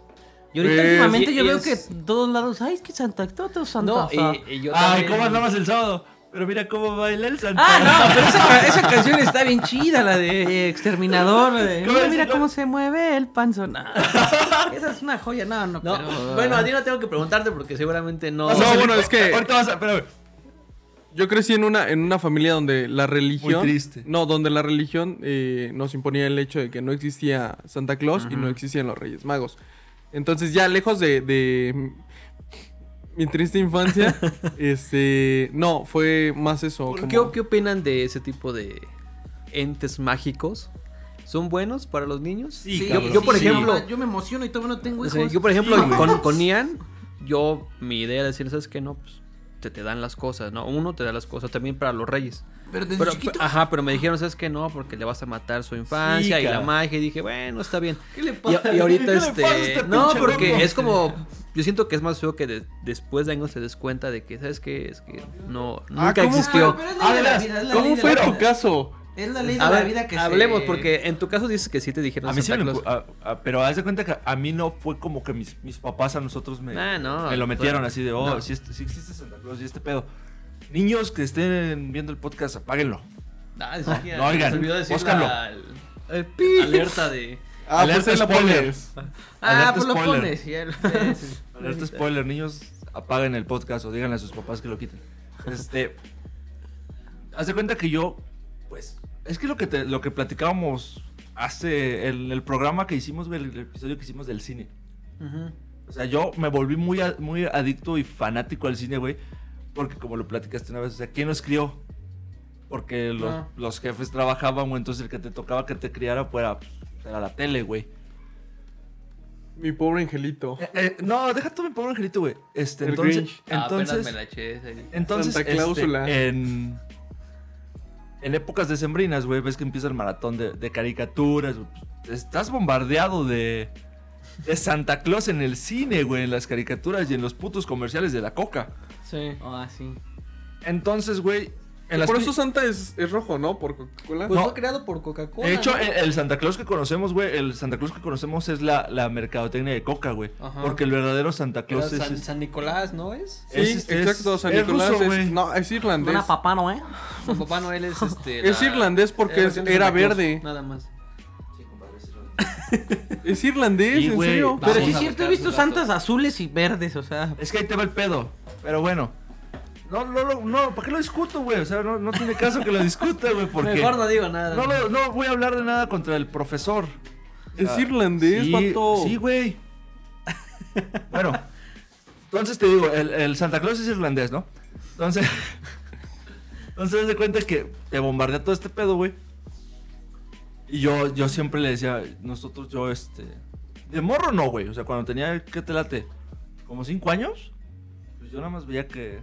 Y ahorita Pues, últimamente y- yo y veo es- que todos lados, ay, es que Santa Claus, Santa. No, y, y yo Ay, también- ¿cómo andabas el sábado? Pero mira cómo baila el Santa. Ah, no, (laughs) pero esa, esa canción está bien chida, la de Exterminador. la de, ¿Cómo mira, cómo se mueve el panzón. No, esa es una joya, no, no, No, pero- bueno, a ti no tengo que preguntarte porque seguramente no. No, bueno, es que- Ahorita vas a. Espérame. Yo crecí en una, en una familia donde la religión. Muy triste. No, donde la religión eh, nos imponía el hecho de que no existía Santa Claus y no existían los Reyes Magos. Entonces, ya lejos de, de mi triste infancia, (laughs) este. No, fue más eso. ¿Qué, como- qué opinan de ese tipo de entes mágicos? ¿Son buenos para los niños? Sí, Sí, yo, yo, por sí, ejemplo, yo me emociono y todavía no tengo o hijos. sea, yo por ejemplo Sí, con, con Ian, yo mi idea era decir, ¿sabes qué? No, pues te, te dan las cosas, ¿no? Uno te da las cosas también para los reyes. pero desde Pero, chiquito, ajá, pero me dijeron, ¿sabes qué? No, porque le vas a matar su infancia Sí, y la magia. Y dije, bueno, está bien. ¿qué le Y, pasa? y ahorita ¿Qué le este... pasa a este no, porque es como... Yo siento que es más feo que de- después de años te des cuenta de que, ¿sabes qué? Es que no, Ah, nunca ¿cómo existió. Pero es la ley de la Además, vida, es la ley ¿Cómo fue tu caso? Es la ley de A la ver, vida que hablemos, se... porque en tu caso dices que sí te dijeron A mí sí Santa me a- a- Pero haz de cuenta que a mí no fue como que mis, mis papás a nosotros me, Ah, no, me lo metieron así de, oh, no. sí, este- sí existe Santa Claus y este pedo. Niños que estén viendo el podcast, apáguenlo. Ah, sí, ya, no, oigan, se olvidó decir búscalo. la- el- alerta de... Ah, Alerta pues ahí la spoiler. pones. Ah, Alerta pues lo spoiler. pones. ya lo- (laughs) Alerta spoiler, niños, apaguen el podcast o díganle a sus papás que lo quiten. Este. haz de cuenta que yo, pues, es que lo que, te- lo que platicábamos hace el, el programa que hicimos, güey, el, episodio que hicimos del cine. O sea, yo me volví muy, a- muy adicto y fanático al cine, güey. Porque como lo platicaste una vez, o sea, ¿quién nos crió? Porque los, Ah. los jefes trabajaban, güey, entonces el que te tocaba que te criara fuera, pues, era la tele, güey. Mi pobre angelito. Eh, eh, no, deja tú mi pobre angelito, güey. Este, El entonces, Grinch. Ah, apenas entonces, me la eché entonces, Santa este, Cláusula. en, en épocas decembrinas, güey, ves que empieza el maratón de, de caricaturas, pues, estás bombardeado de, de Santa Claus en el cine, güey, en las caricaturas y en los putos comerciales de la coca. Sí. Ah, sí. Entonces, güey, Por eso Santa es, es rojo, ¿no? Por Coca-Cola. Pues No. fue creado por Coca-Cola. De hecho, ¿no? el, el Santa Claus que conocemos, güey, el Santa Claus que conocemos es la, la mercadotecnia de Coca, güey. Ajá. Porque el verdadero Santa era Claus es... San, es- San Nicolás, ¿no es? sí, es- es- exacto. San es Nicolás ruso, es, güey. no, es irlandés. Una papá, ¿no, eh? (laughs) Papá Noel es este. Es irlandés porque era Santa Claus, verde. Nada más. (laughs) Es irlandés, Sí, en güey. serio. Pero sí es cierto, he visto santas azules y verdes, o sea. Es que ahí te va el pedo. Pero bueno. No, no, no, no, ¿para qué lo discuto, güey? O sea, no, no tiene caso que lo discuta, güey, porque... Mejor no digo nada. No, lo- no voy a hablar de nada contra el profesor. Es irlandés, sí, vato. Sí, güey. bueno, entonces te digo, el, el Santa Claus es irlandés, ¿no? Entonces, (laughs) entonces de cuenta que te bombardea todo este pedo, güey. Y yo, yo siempre le decía, nosotros, yo, este... De morro no, güey. O sea, cuando tenía, ¿qué te late? Como cinco años. Pues yo nada más veía que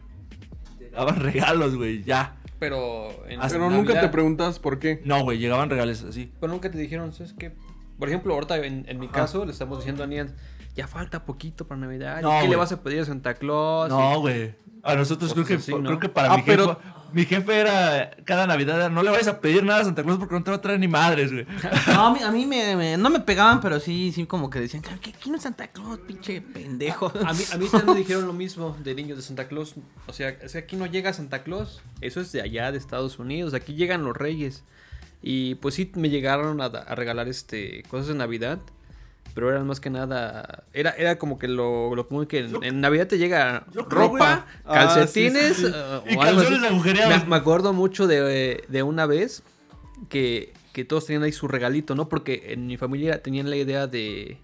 llegaban (laughs) regalos, güey, ya. Pero. En Hasta Pero nunca te preguntas por qué. No, güey, llegaban regalos así. Pero nunca te dijeron, ¿sabes qué? Por ejemplo, ahorita en, en mi caso le estamos diciendo a Nian, ya falta poquito para Navidad. ¿y ¿Qué le vas a pedir a Santa Claus? No, güey. A nosotros creo que, Cosas así, ¿no? creo que para Ah, mi pero- mi jefe era cada Navidad, era, no le vayas a pedir nada a Santa Claus porque no te va a traer ni madres, güey. No, a mí, a mí me, me- no me pegaban, pero sí, sí, como que decían, que aquí no es Santa Claus, pinche pendejo. A mí, a mí también me (laughs) dijeron lo mismo de niños de Santa Claus. O sea, es que aquí no llega Santa Claus. Eso es de allá, de Estados Unidos. Aquí llegan los reyes. Y pues sí, me llegaron a, a regalar este cosas de Navidad. Pero eran más que nada. Era, era como que lo, lo común que en, en Navidad te llega ropa, güey. Ah, calcetines. sí, sí, sí. eh, Y o algo así. calzones agujereados. Me, me acuerdo mucho de, de una vez que, que todos tenían ahí su regalito, ¿no? Porque en mi familia tenían la idea de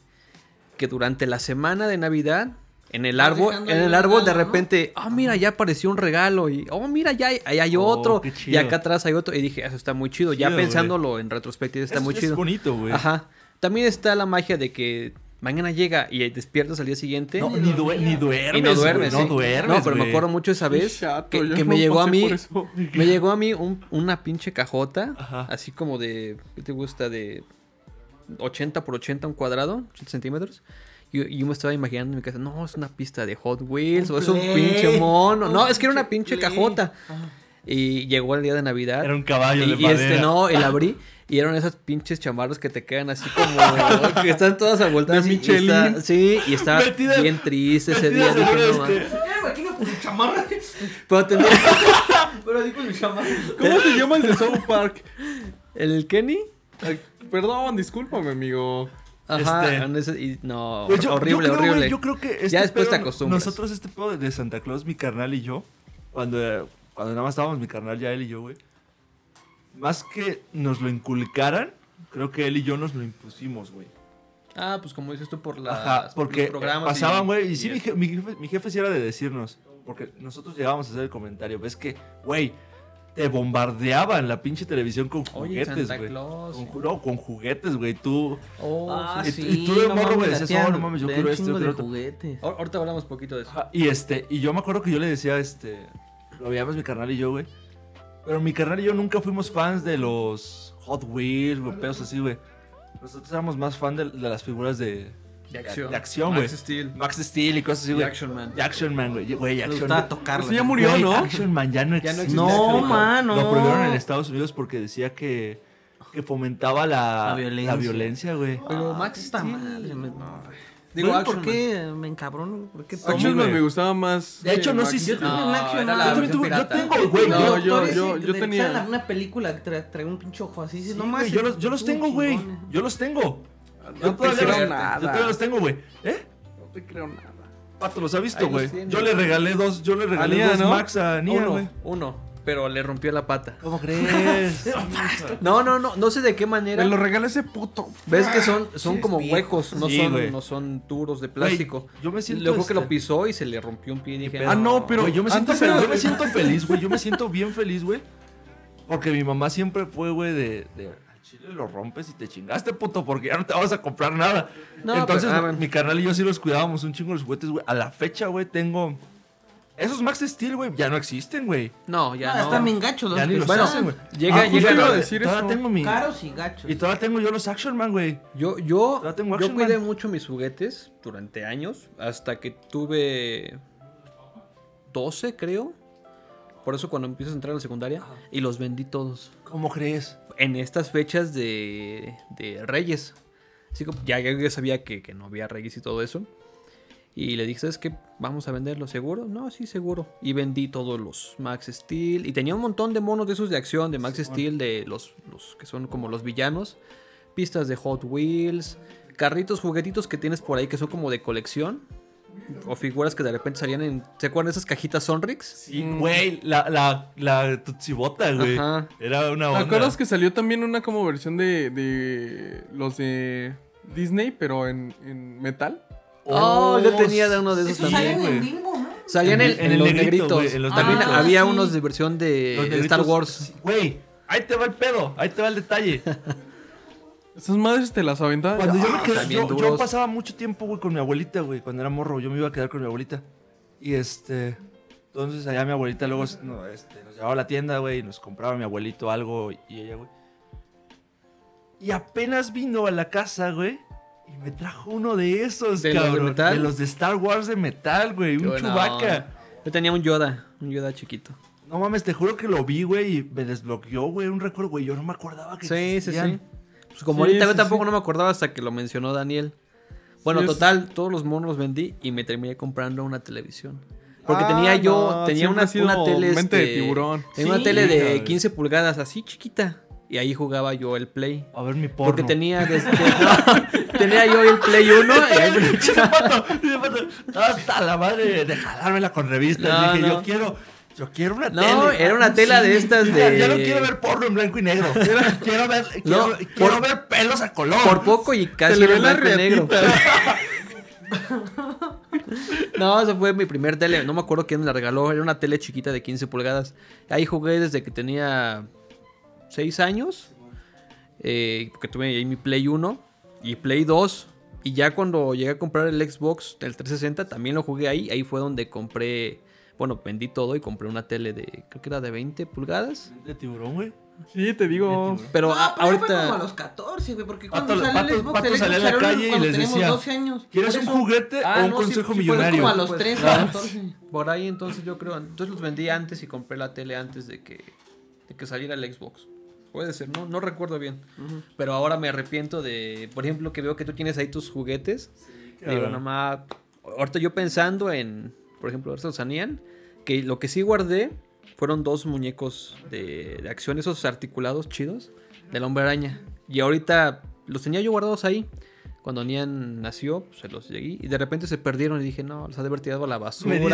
que durante la semana de Navidad, en el árbol, en el árbol de repente, oh, mira, ya apareció un regalo. Y, oh, mira, ya hay, ahí hay Oh, otro. Y acá atrás hay otro. Y dije, eso está muy chido. ya pensándolo en retrospectiva, está es, muy es chido. bonito, güey. Ajá. También está la magia de que mañana llega y despiertas al día siguiente. No, ni, due- ni duermes, Y no duermes, sí. no duermes, No, pero me güey. acuerdo mucho esa vez chato, que, yo que me llegó a pasé mí, por eso. me llegó a mí un- una pinche cajota, Ajá. así como de, ¿qué te gusta? De 80 por 80 un cuadrado, 80 centímetros. Y y yo me estaba imaginando en mi casa, no, es una pista de Hot Wheels, o es un Play. pinche mono. No, es que era una pinche Play. cajota. Y llegó el día de Navidad. Era un caballo y, de y este madera. no, y la abrí. (laughs) Y eran esas pinches chamarras que te quedan así como. que están todas avueltas. De y- y está- sí, y estaba Metidas- bien triste ese día. Dije, no, este, imagino con mi chamarra. Pero tenía. (laughs) Pero digo mi chamarra. ¿Cómo se llama el de South Park? ¿El Kenny? Ay, perdón, discúlpame, amigo. Ajá. Este- y- no, yo- horrible, yo creo, horrible. yo creo que este Ya después te pedo, acostumbras. Nosotros este pedo de- de Santa Claus, mi carnal y yo, cuando, cuando nada más estábamos mi carnal, ya él y yo, güey. Más que nos lo inculcaran, creo que él y yo nos lo impusimos, güey. Ah, pues como dices tú por las Ajá, porque los programas. pasaban, güey, y, sí, y mi, je- mi jefe, mi jefe sí era de decirnos, porque nosotros llegábamos a hacer el comentario, ves que, güey, te bombardeaban la pinche televisión con juguetes, güey. Con, no, con juguetes, güey, tú... Oh, Ah, y- sí. y sí. tú de no morro, güey, decías, "Oh, no mames, yo quiero esto, yo quiero de otro". juguetes. Ahor- Ahorita hablamos poquito de eso. Ajá, y este, y yo me acuerdo que yo le decía, este, lo veíamos mi carnal y yo, güey. Pero mi carnal y yo nunca fuimos fans de los Hot Wheels, güey, pedos así, güey. Nosotros éramos más fan de, de las figuras de, De acción. de acción, güey. Max Steel. Max Steel y cosas así, güey. Action Man. Action Man, güey. Güey, Me Action gustaba Man. tocarla. Ese ya murió, Güey, ¿no? Action Man ya no Ya no existe. existe. No, Action Man. mano. Lo prohibieron en Estados Unidos porque decía que, que fomentaba la, La violencia. la violencia, güey. Pero Ah, Max Steel. madre, me- no. Digo, Action ¿por qué me encabrono? ¿Por qué? Action Man me gustaba más. De hecho, no sé si- Steel. Yo tengo un No, Action Man. la Yo también versión tuve- yo pirata. tengo, güey, No, yo- yo- yo- tenía- Una película que tra- trae un pinche ojo así. no más. yo los, yo los tengo, güey. Yo los tengo. Yo No te todavía, creo los, nada. yo todavía los tengo, güey. ¿Eh? No te creo nada. Pato, los ha visto, güey. Yo le regalé dos, yo le regalé dos ¿no? Max a Nia, uno, güey. uno, pero le rompió la pata. ¿Cómo crees? (laughs) No, no, no, no sé de qué manera. Me lo regalé ese puto. Ves que son, son Sí, como huecos, no, Sí, son, no son duros de plástico. Yo me siento Luego que este- lo pisó y se le rompió un pie y dije, Ah, no, pero yo me siento, era- yo me siento feliz, güey. Yo me siento bien feliz, güey. Porque mi mamá siempre fue, güey, de, de al chile lo rompes y te chingaste, puto, porque ya no te vas a comprar nada. No, Entonces, pero, ah, mi carnal y yo sí los cuidábamos un chingo los juguetes, güey. A la fecha, güey, tengo Esos Max Steel, güey, ya no existen, güey. No, ya Ah, no. están bien gachos los Ya ni los bueno, hacen, güey. llega- Ah, llega justo a iba a decir Todavía eso. tengo mi... Caros y gachos. Y todavía tengo yo los Action Man, güey. Yo, yo, yo Action cuidé Man. mucho mis juguetes durante años, hasta que tuve 12, creo. Por eso cuando empiezas a entrar a la secundaria, y los vendí todos. ¿Cómo crees? En estas fechas de, de Reyes. Así que ya yo ya sabía que, que no había Reyes y todo eso. Y le dije, ¿sabes qué? ¿Vamos a venderlo seguro? No, sí, seguro. Y vendí todos los Max Steel. Y tenía un montón de monos de esos de acción, de Max Steel, de los, los que son como los villanos. Pistas de Hot Wheels. Carritos, juguetitos que tienes por ahí que son como de colección. O figuras que de repente salían en... ¿Se acuerdan de esas cajitas Sonrix? Sí, güey, la, la, la Tutsibota, güey. Ajá. Era una ¿Te onda. acuerdas que salió también una como versión de, de los de Disney, pero en, en metal? Oh, yo tenía de uno de esos también, salen en güey. bimbo, ¿no? Salían en, En- en en el los negrito, negritos. en los También había Ah, sí. unos de versión de, Los de Star Wars. Güey, ahí te va el pedo, ahí te va el detalle. Esas madres te las aventaban. Cuando yo me Ah, también yo, pasaba mucho tiempo, güey, con mi abuelita, güey, cuando era morro, yo me iba a quedar con mi abuelita. Y este, entonces allá mi abuelita luego no, este, nos llevaba a la tienda, güey, y nos compraba mi abuelito algo y ella, güey. Y apenas vino a la casa, güey, y me trajo uno de esos, ¿De los de cabrón. metal? De los de Star Wars de metal, güey, Qué un buena Chewbacca. Yo tenía un Yoda, un Yoda chiquito. No mames, te juro que lo vi, güey, y me desbloqueó, güey, un recuerdo, güey. Yo no me acordaba que Sí, sí, sí. existían. Pues como Sí, ahorita yo sí, tampoco sí. no me acordaba hasta que lo mencionó Daniel. Bueno, Sí, total, todos los monos los vendí y me terminé comprando una televisión. Porque Ah, tenía yo, no, tenía una, una tele. mente de este, tiburón. Tenía una Sí, tele de cabrón. 15 pulgadas, así chiquita. Y ahí jugaba yo el Play. A ver mi porno. Porque tenía desde. (laughs) no, tenía yo el Play 1 y ahí me Dice Pato, dice Pato, hasta la madre de jalármela con revistas. No, Dije, no. yo quiero, yo quiero una No, tele. era una tela de estas Ya, de- ya no quiero ver porno en blanco y negro. (laughs) Quiero, quiero ver, quiero, No, quiero por- ver pelos a color. Por poco y casi en la blanco y negro. (laughs) No, esa fue mi primer tele. No me acuerdo quién me la regaló. Era una tele chiquita de 15 pulgadas. Ahí jugué desde que tenía 6 años. eh, porque tuve ahí mi Play 1 y Play 2. Y ya cuando llegué a comprar el Xbox del 360, también lo jugué ahí. Ahí fue donde compré. Bueno, vendí todo y compré una tele de. Creo que era de 20 pulgadas. De tiburón, güey. Sí, te digo. Pero No, a- pero ahorita... fue como a los 14, güey, porque cuando Pato- salió el Pato- Xbox, Pato el la calle y cuando les decía, 12 años. ¿Quieres Por un juguete Ah, o un no, consejo sí, fue millonario? como a los 13, Ah, 14. Por ahí entonces yo creo. Entonces los vendí antes y compré la tele antes de que, de que saliera el Xbox. Puede ser, no, no recuerdo bien. Pero ahora me arrepiento de, por ejemplo, que veo que tú tienes ahí tus juguetes. Digo, cabrón. nomás. Ahorita yo pensando en, por ejemplo, Anian, que lo que sí guardé fueron dos muñecos de, de acción, esos articulados chidos, del hombre araña. Y ahorita los tenía yo guardados ahí. Cuando Nian nació, pues, se los llegué y de repente se perdieron y dije, no, los ha tirado a la basura. Me dice-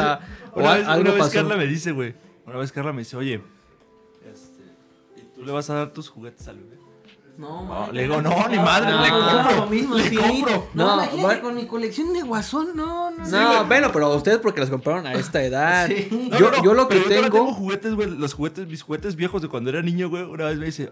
o una a- vez, algo una vez pasó. Carla me dice, güey. Una vez Carla me dice, oye, este, ¿y tú le vas a dar tus juguetes al bebé? No, No, madre. le digo, no, ni madre, No, le compro. lo mismo, le sí. compro. No, No, imagínate va- con mi colección de guasón, no, no. No, bueno, pero ustedes porque los compraron a esta edad. (laughs) Sí. No, Yo, no, no, yo lo que pero yo tengo. tengo juguetes, güey. Los juguetes, mis juguetes viejos de cuando era niño, güey. Una vez me dice,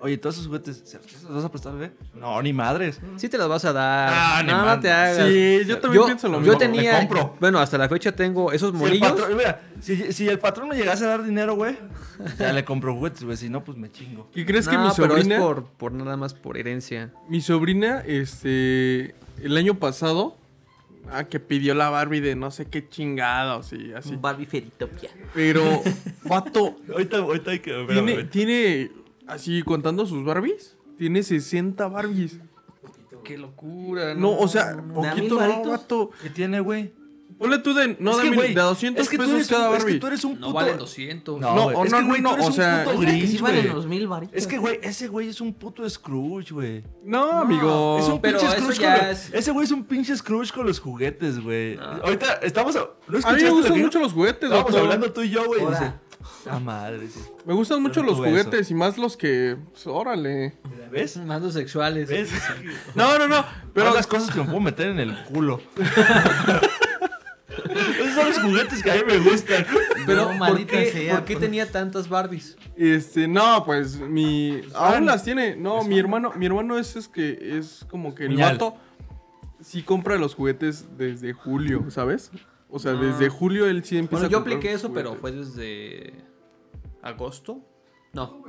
oye, todos esos juguetes, ¿se los vas a prestar, bebé? No, ni madres. Sí te las vas a dar. Ah, ni no, no mando. te hagas. Sí, yo también pienso lo yo mismo. tenía. Le compro. Bueno, hasta la fecha tengo esos Si el monillos. patrón, mira, si, si el patrón me llegase a dar dinero, güey, ya le compro juguetes, güey. Si no, pues me chingo. ¿Y crees que No, mi pero es sobrina, por, por nada más por herencia. mi sobrina, este, el año pasado, ah, que pidió la Barbie de no sé qué chingados y así. Un Barbie Feritopia. Pero, vato, (laughs) Ahorita, ahorita hay que. tiene, tiene, así contando sus Barbies, tiene 60 Barbies. Qué locura. No, o sea, ¿De poquito no, vato. ¿Qué tiene, güey? Ponle tú de, no, Es de, que, mil- güey, de 200 es que tú pesos eres cada un- Es Barbie. que tú eres un puto. No valen 200. No, No, güey, es no, que, no, güey, no, tú eres o un sea, puto Es que sí valen güey. los mil varitos. Es que, güey, ese güey es un puto Scrooge, güey. No, amigo. Es un pero pinche Scrooge con es- Ese güey es un pinche Scrooge con los juguetes, güey. Ahorita estamos. a- ¿No A mí me gustan mucho los juguetes, Estábamos vato. hablando tú y yo, güey. Dice. Ah, (laughs) madre, sí. Me gustan mucho los juguetes y más los que, pues, órale. ¿Ves? Mandos sexuales. ¿Ves? No, no, no, Pero las cosas que me puedo meter en el culo. (laughs) Esos son los juguetes que a mí me gustan. Pero, No, ¿por maldita qué, sea, ¿por qué pues. tenía tantas Barbies? Este, no, pues mi. Aún las tiene. No, mi hermano, mi hermano es, es que es como que el vato sí compra los juguetes desde julio, ¿sabes? O sea, desde julio él sí empieza Bueno, yo a comprar apliqué eso, pero fue desde agosto. No,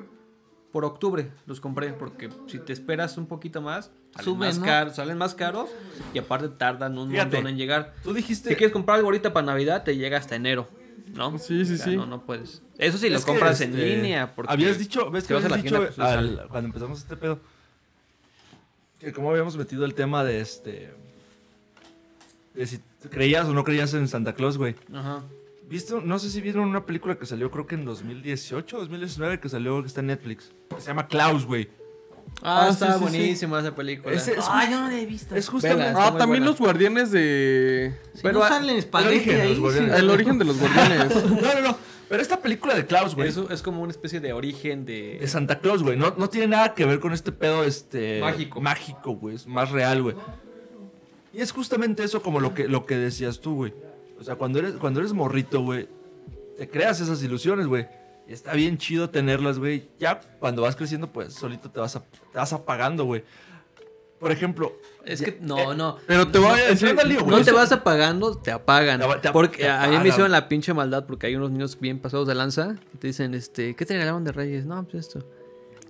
por octubre los compré, porque si te esperas un poquito más, salen, Suben, más, ¿no? caros, salen más caros y aparte tardan un Fíjate. montón en llegar. Tú dijiste. Si quieres comprar algo ahorita para Navidad, te llega hasta enero, ¿no? Sí, sí, O sea, sí. No, no puedes. Eso sí, lo Es compras en este, línea. Porque Habías dicho, ves que vas a habías la dicho tienda, pues, al- cuando empezamos este pedo que como habíamos metido el tema de este de si creías o no creías en Santa Claus, güey. Ajá. ¿Viste? No sé si vieron una película que salió creo que en 2018, 2019 que salió que está en Netflix. que se llama Klaus, güey. Ah, Ah, está sí, sí, sí. buenísima esa película. Ese- es, Ay, yo no la he visto. es justamente Vela. Ah, también buena. los guardianes de... Si pero no a- salen el espagueti origen de ahí. los guardianes. sí. El origen de los guardianes. (laughs) No, no, no. Pero esta película de Klaus, güey. Eso es como una especie de origen de. De Santa Claus, güey. No, no tiene nada que ver con este pedo, este... Mágico. Mágico, güey. Es más real, güey. Y es justamente eso como lo que, lo que decías tú, güey. O sea, cuando eres, cuando eres morrito, güey, te creas esas ilusiones, güey. Y está bien chido tenerlas, güey. Ya cuando vas creciendo, pues solito te vas, a- te vas apagando, güey. Por ejemplo... Es que no, no. Pero te voy a decir... al lío, güey, No te vas apagando, te apagan. Te- te- porque te a mí me hicieron la pinche maldad porque hay unos niños bien pasados de lanza y te dicen, este, ¿qué te regalaron de Reyes? No, pues esto.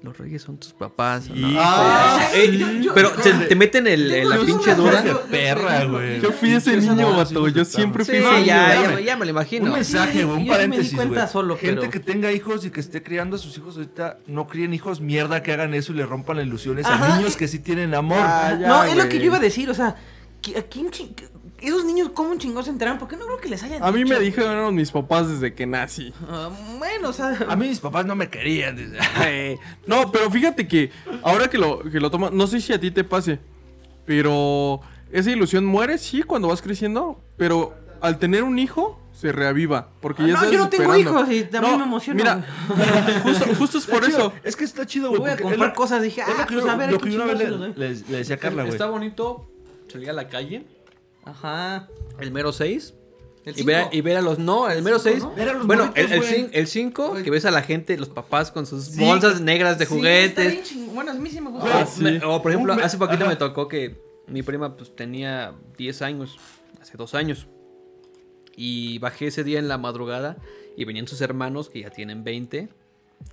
Los Reyes son tus papás. ¿no? Ah, Eh, sí. pero te, te meten el, el- la pinche duda. de perra, güey. Yo fui ese niño, vato. Yo siempre fui Sí, ese niño. ya, ya, ya me lo imagino. Un mensaje, güey, un me di paréntesis, cuenta güey. solo, Gente pero- que tenga hijos y que esté criando a sus hijos ahorita, no críen hijos mierda que hagan eso y le rompan las ilusiones Ajá. a niños que sí tienen amor. Ah, ya, no, es lo que yo iba a decir, o sea, ¿qui- ¿a quién ching- esos niños cómo un chingón se enteraron? Porque no creo que les hayan A mí me dijeron mis papás desde que nací. Ah, bueno, o sea, A mí mis papás no me querían. (laughs) Eh, No, pero fíjate que ahora que lo, que lo tomas, no sé si a ti te pase, pero esa ilusión muere, sí, cuando vas creciendo, pero al tener un hijo se reaviva, porque ya Ah, no, estás yo no tengo esperando. hijos y también me emociona, Mira, (laughs) justo, justo es por Está chido. eso. Es que está chido, voy güey. a porque comprar lo- cosas, dije, ah, pues yo- a ver, lo ¿a que yo una vez chingados le decía a Carla, güey. Está bonito salir a la calle, Ajá. el mero 6. El Y ver, y ver a los. No, el mero 6. ¿no? Ver a los Bueno, morritos, el güey. 5, el 5 que ves a la gente, los papás con sus Sí. bolsas negras de Sí, juguetes. Bueno, a mí sí me gusta. Ah, sí. Me- o por ejemplo, hace poquito Ajá. me tocó que mi prima pues tenía 10 años, hace dos años. Y bajé ese día en la madrugada y venían sus hermanos que ya tienen 20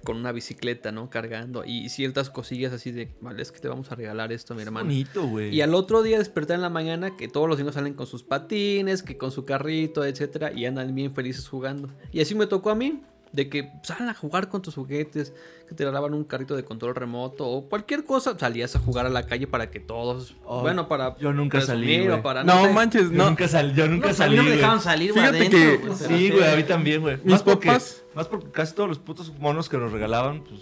con una bicicleta, ¿no? Cargando y ciertas cosillas así de, vale, es que te vamos a regalar esto mi hermano. bonito, güey. Y al otro día despertar en la mañana que todos los niños salen con sus patines, que con su carrito, etcétera, y andan bien felices jugando. Y así me tocó a mí, de que salen a jugar con tus juguetes, que te regalaban un carrito de control remoto o cualquier cosa, salías a jugar a la calle para que todos, Oh, bueno, para yo nunca salí, para No sé. manches, Yo no. nunca salí, yo nunca No, pues, a salí, mí no me dejaban salir, güey, Fíjate adentro, que- pues, Sí, güey, a mí también, güey. Mis Más porque- papás- Más porque casi todos los putos monos que nos regalaban, pues...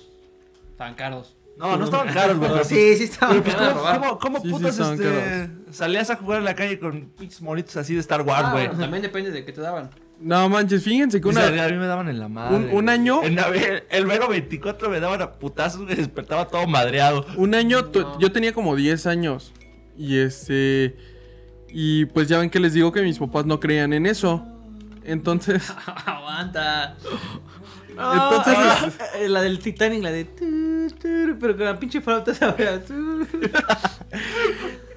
Tan caros. No, no estaban caros, güey. pero, Sí, sí estaba. Pero pues, Van a ¿cómo, Sí, putas estaban este, salías a jugar en la calle con pinches monitos así de Star Wars, Ah, güey? bueno, también depende de qué te daban. No manches, fíjense que O sea, una... a mí me daban en la madre. un- año- En la- el Vero 24 me daban a putazos, güey. Despertaba todo madreado. Un año, No. yo tenía como 10 años. Y este. Y pues ya ven que les digo que mis papás no creían en eso. Entonces. (laughs) Aguanta. (laughs) Entonces, Ah, eh, la del Titanic, la de. Pero con la pinche flauta sabía.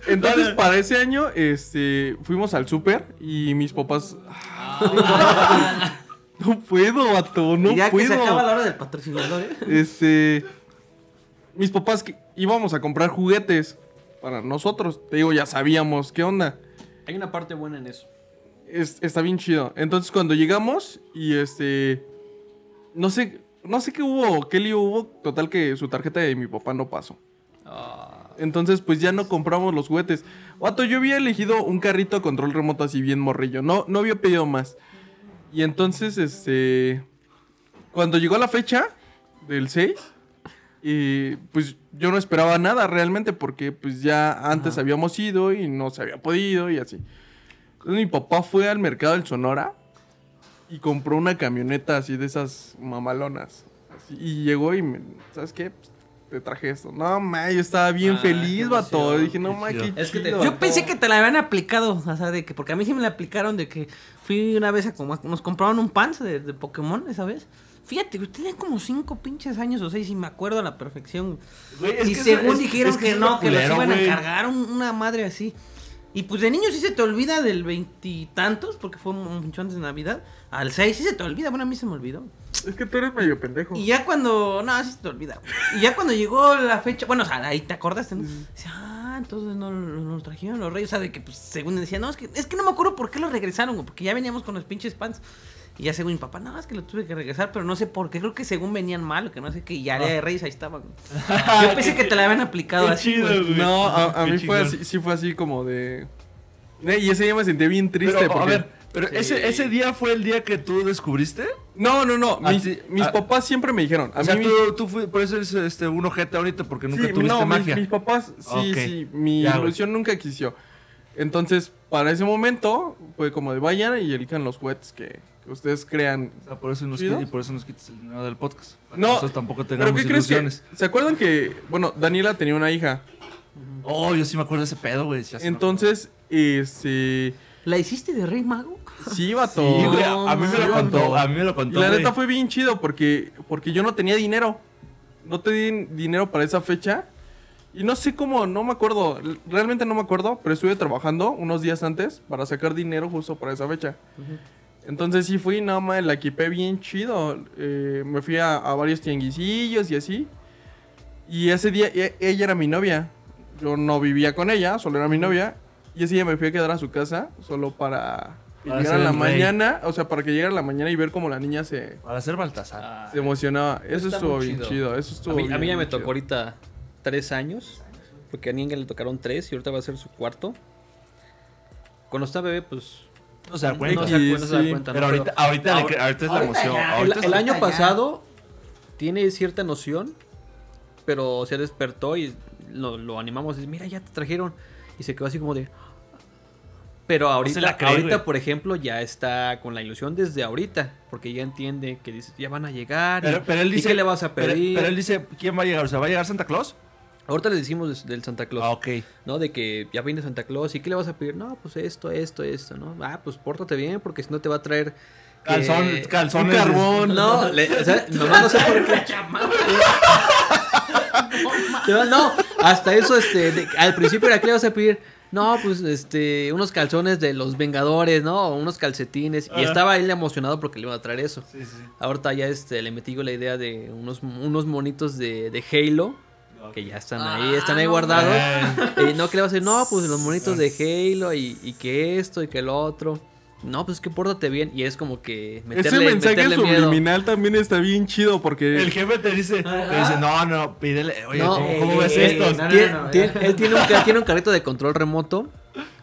entonces para ese año, este. Fuimos al súper y mis papás. No puedo, vato, no y ya puedo. que se acaba la hora del patrocinador, ¿eh? Este. Mis papás que íbamos a comprar juguetes para nosotros. Te digo, ya sabíamos qué onda. Hay una parte buena en eso. Es- está bien chido. Entonces cuando llegamos y este no sé no sé qué hubo, qué lío hubo, total que su tarjeta de mi papá no pasó. Ah, Entonces pues ya no compramos los juguetes. Vato, yo había elegido un carrito a control remoto así bien morrillo. No no había pedido más. Y entonces este cuando llegó la fecha del 6 y pues yo no esperaba nada realmente porque pues ya antes habíamos ido y no se había podido y así. Entonces mi papá fue al mercado del Sonora y compró una camioneta así de esas mamalonas. Así, y llegó y me, ¿sabes qué? Pues, te traje esto. No, ma, yo estaba bien Ah, feliz, vato. Dije, no, ma, qué chido. Es que te- chido, Yo vato". pensé que te la habían aplicado, o sea, de que, porque a mí sí me la aplicaron de que fui una vez a como nos compraron un pants de, de Pokémon esa vez. Fíjate, güey, tenía como cinco pinches años o seis y me acuerdo a la perfección. Y según es- dijeron es que, no, que los iban güey. a cargar un- una madre así. Y pues de niño sí se te olvida del veintitantos, porque fue mucho antes de Navidad. Al 6 sí se te olvida, bueno, a mí se me olvidó. Es que tú eres medio pendejo. Y ya cuando. No, sí se te olvida. Y ya cuando llegó la fecha. Bueno, o sea, ahí te acordaste, ¿no? Dice, ah, entonces no no nos trajeron los reyes. O sea, de que pues según decía, no, es que, es que no me acuerdo por qué los regresaron, porque ya veníamos con los pinches pants. Y ya según mi papá, no, es que lo tuve que regresar, pero no sé por qué. Creo que según venían mal, que no sé qué. Y ya de reyes ahí estaban. güey. (laughs) Yo pensé que te la habían aplicado Qué así, chido, güey. güey. No, a, mí fue así, sí fue así como de... Eh, Y ese día me sentí bien triste Pero, a ver, pero ese, ese día fue el día que tú descubriste. No, no, no. A Mis, mis a- papás siempre me dijeron. A O sea, mí tú, tú fui- por eso eres este, un ojete ahorita, porque nunca sí, tuviste no, mis- magia. Mis, papás, sí, sí. Mi Ya, güey. ilusión nunca existió. Entonces, para ese momento, fue como de vayan y elijan los juguetes que, que ustedes crean. O sea, por eso nos quitas, y por eso nos quitas el dinero del podcast. Para que No, Nosotros tampoco ¿Pero tengamos qué crees que...? ilusiones. ¿Se acuerdan que, bueno, Daniela tenía una hija? Oh, yo sí me acuerdo de ese pedo, güey. sí Entonces, este... ¿La hiciste de rey mago? Sí, vato. Sí, güey, a, a mí me lo contó, a mí me lo Y contó. la güey. neta fue bien chido porque, porque yo no tenía dinero. No tenía dinero para esa fecha. Y no sé cómo, no me acuerdo. Realmente no me acuerdo, pero estuve trabajando unos días antes para sacar dinero justo para esa fecha. Entonces sí fui, nada más la equipé bien chido. Eh, me fui a, a varios tianguisillos y así. Y ese día e- ella era mi novia. Yo no vivía con ella, solo era mi novia. Y ese día me fui a quedar a su casa solo para, que Para llegara ser la rey. mañana. O sea, para que llegara la mañana y ver cómo la niña se, Para ser Baltasar. Ah, se emocionaba. Eso está estuvo bien chido. Eso a estuvo mí, a bien, mí ya me tocó ahorita tres años. Porque a Nienga le tocaron tres y ahorita va a ser su cuarto. Cuando está bebé, pues. No se da no cuenta. se da Sí, cuenta, no se da sí. cuenta, ¿no? Pero ahorita, ahorita, le- ahora- ahorita es la ahorita emoción. El, Ahorita año ya. pasado tiene cierta noción, pero se despertó y lo, lo animamos. y, Mira, ya te trajeron. Y se quedó así como de. Pero ahorita, cree, ahorita por ejemplo, ya está con la ilusión desde ahorita. Porque ya entiende que dice, ya van a llegar. y- Pero, pero él ¿y dice. qué le vas a pero- pedir? Pero, él dice, ¿quién va a llegar? O sea, ¿va a llegar Santa Claus? Ahorita le decimos del Santa Claus. Ah, ok. ¿no? De que ya viene Santa Claus y ¿qué le vas a pedir? No, pues esto, esto, esto, ¿no? Ah, pues pórtate bien porque si no te va a traer... que- Calzón, Un calzones. carbón. (laughs) No, le, o sea, (laughs) nomás no sé por qué. (laughs) No, no, hasta eso, este, de- al principio era que le vas a pedir, no, pues, este, unos calzones de los Vengadores, ¿no? O unos calcetines. Y estaba él emocionado porque le iba a traer eso. Sí, sí. Ahorita ya, este, le metí yo la idea de unos, unos monitos de, de Halo. Que ya están ahí, Ah, están ahí no guardados. Y no, que le vas a decir, no, pues los monitos de Halo y, y que esto y que lo otro. No, pues que pórtate bien. Y es como que Ese meterle, mensaje meterle miedo. subliminal también está bien chido porque... El jefe te dice, te dice, no, no, pídele, oye, No, ¿cómo, cómo eh, ves eh, esto? no, Tien- él tiene un, tiene un carrito de control remoto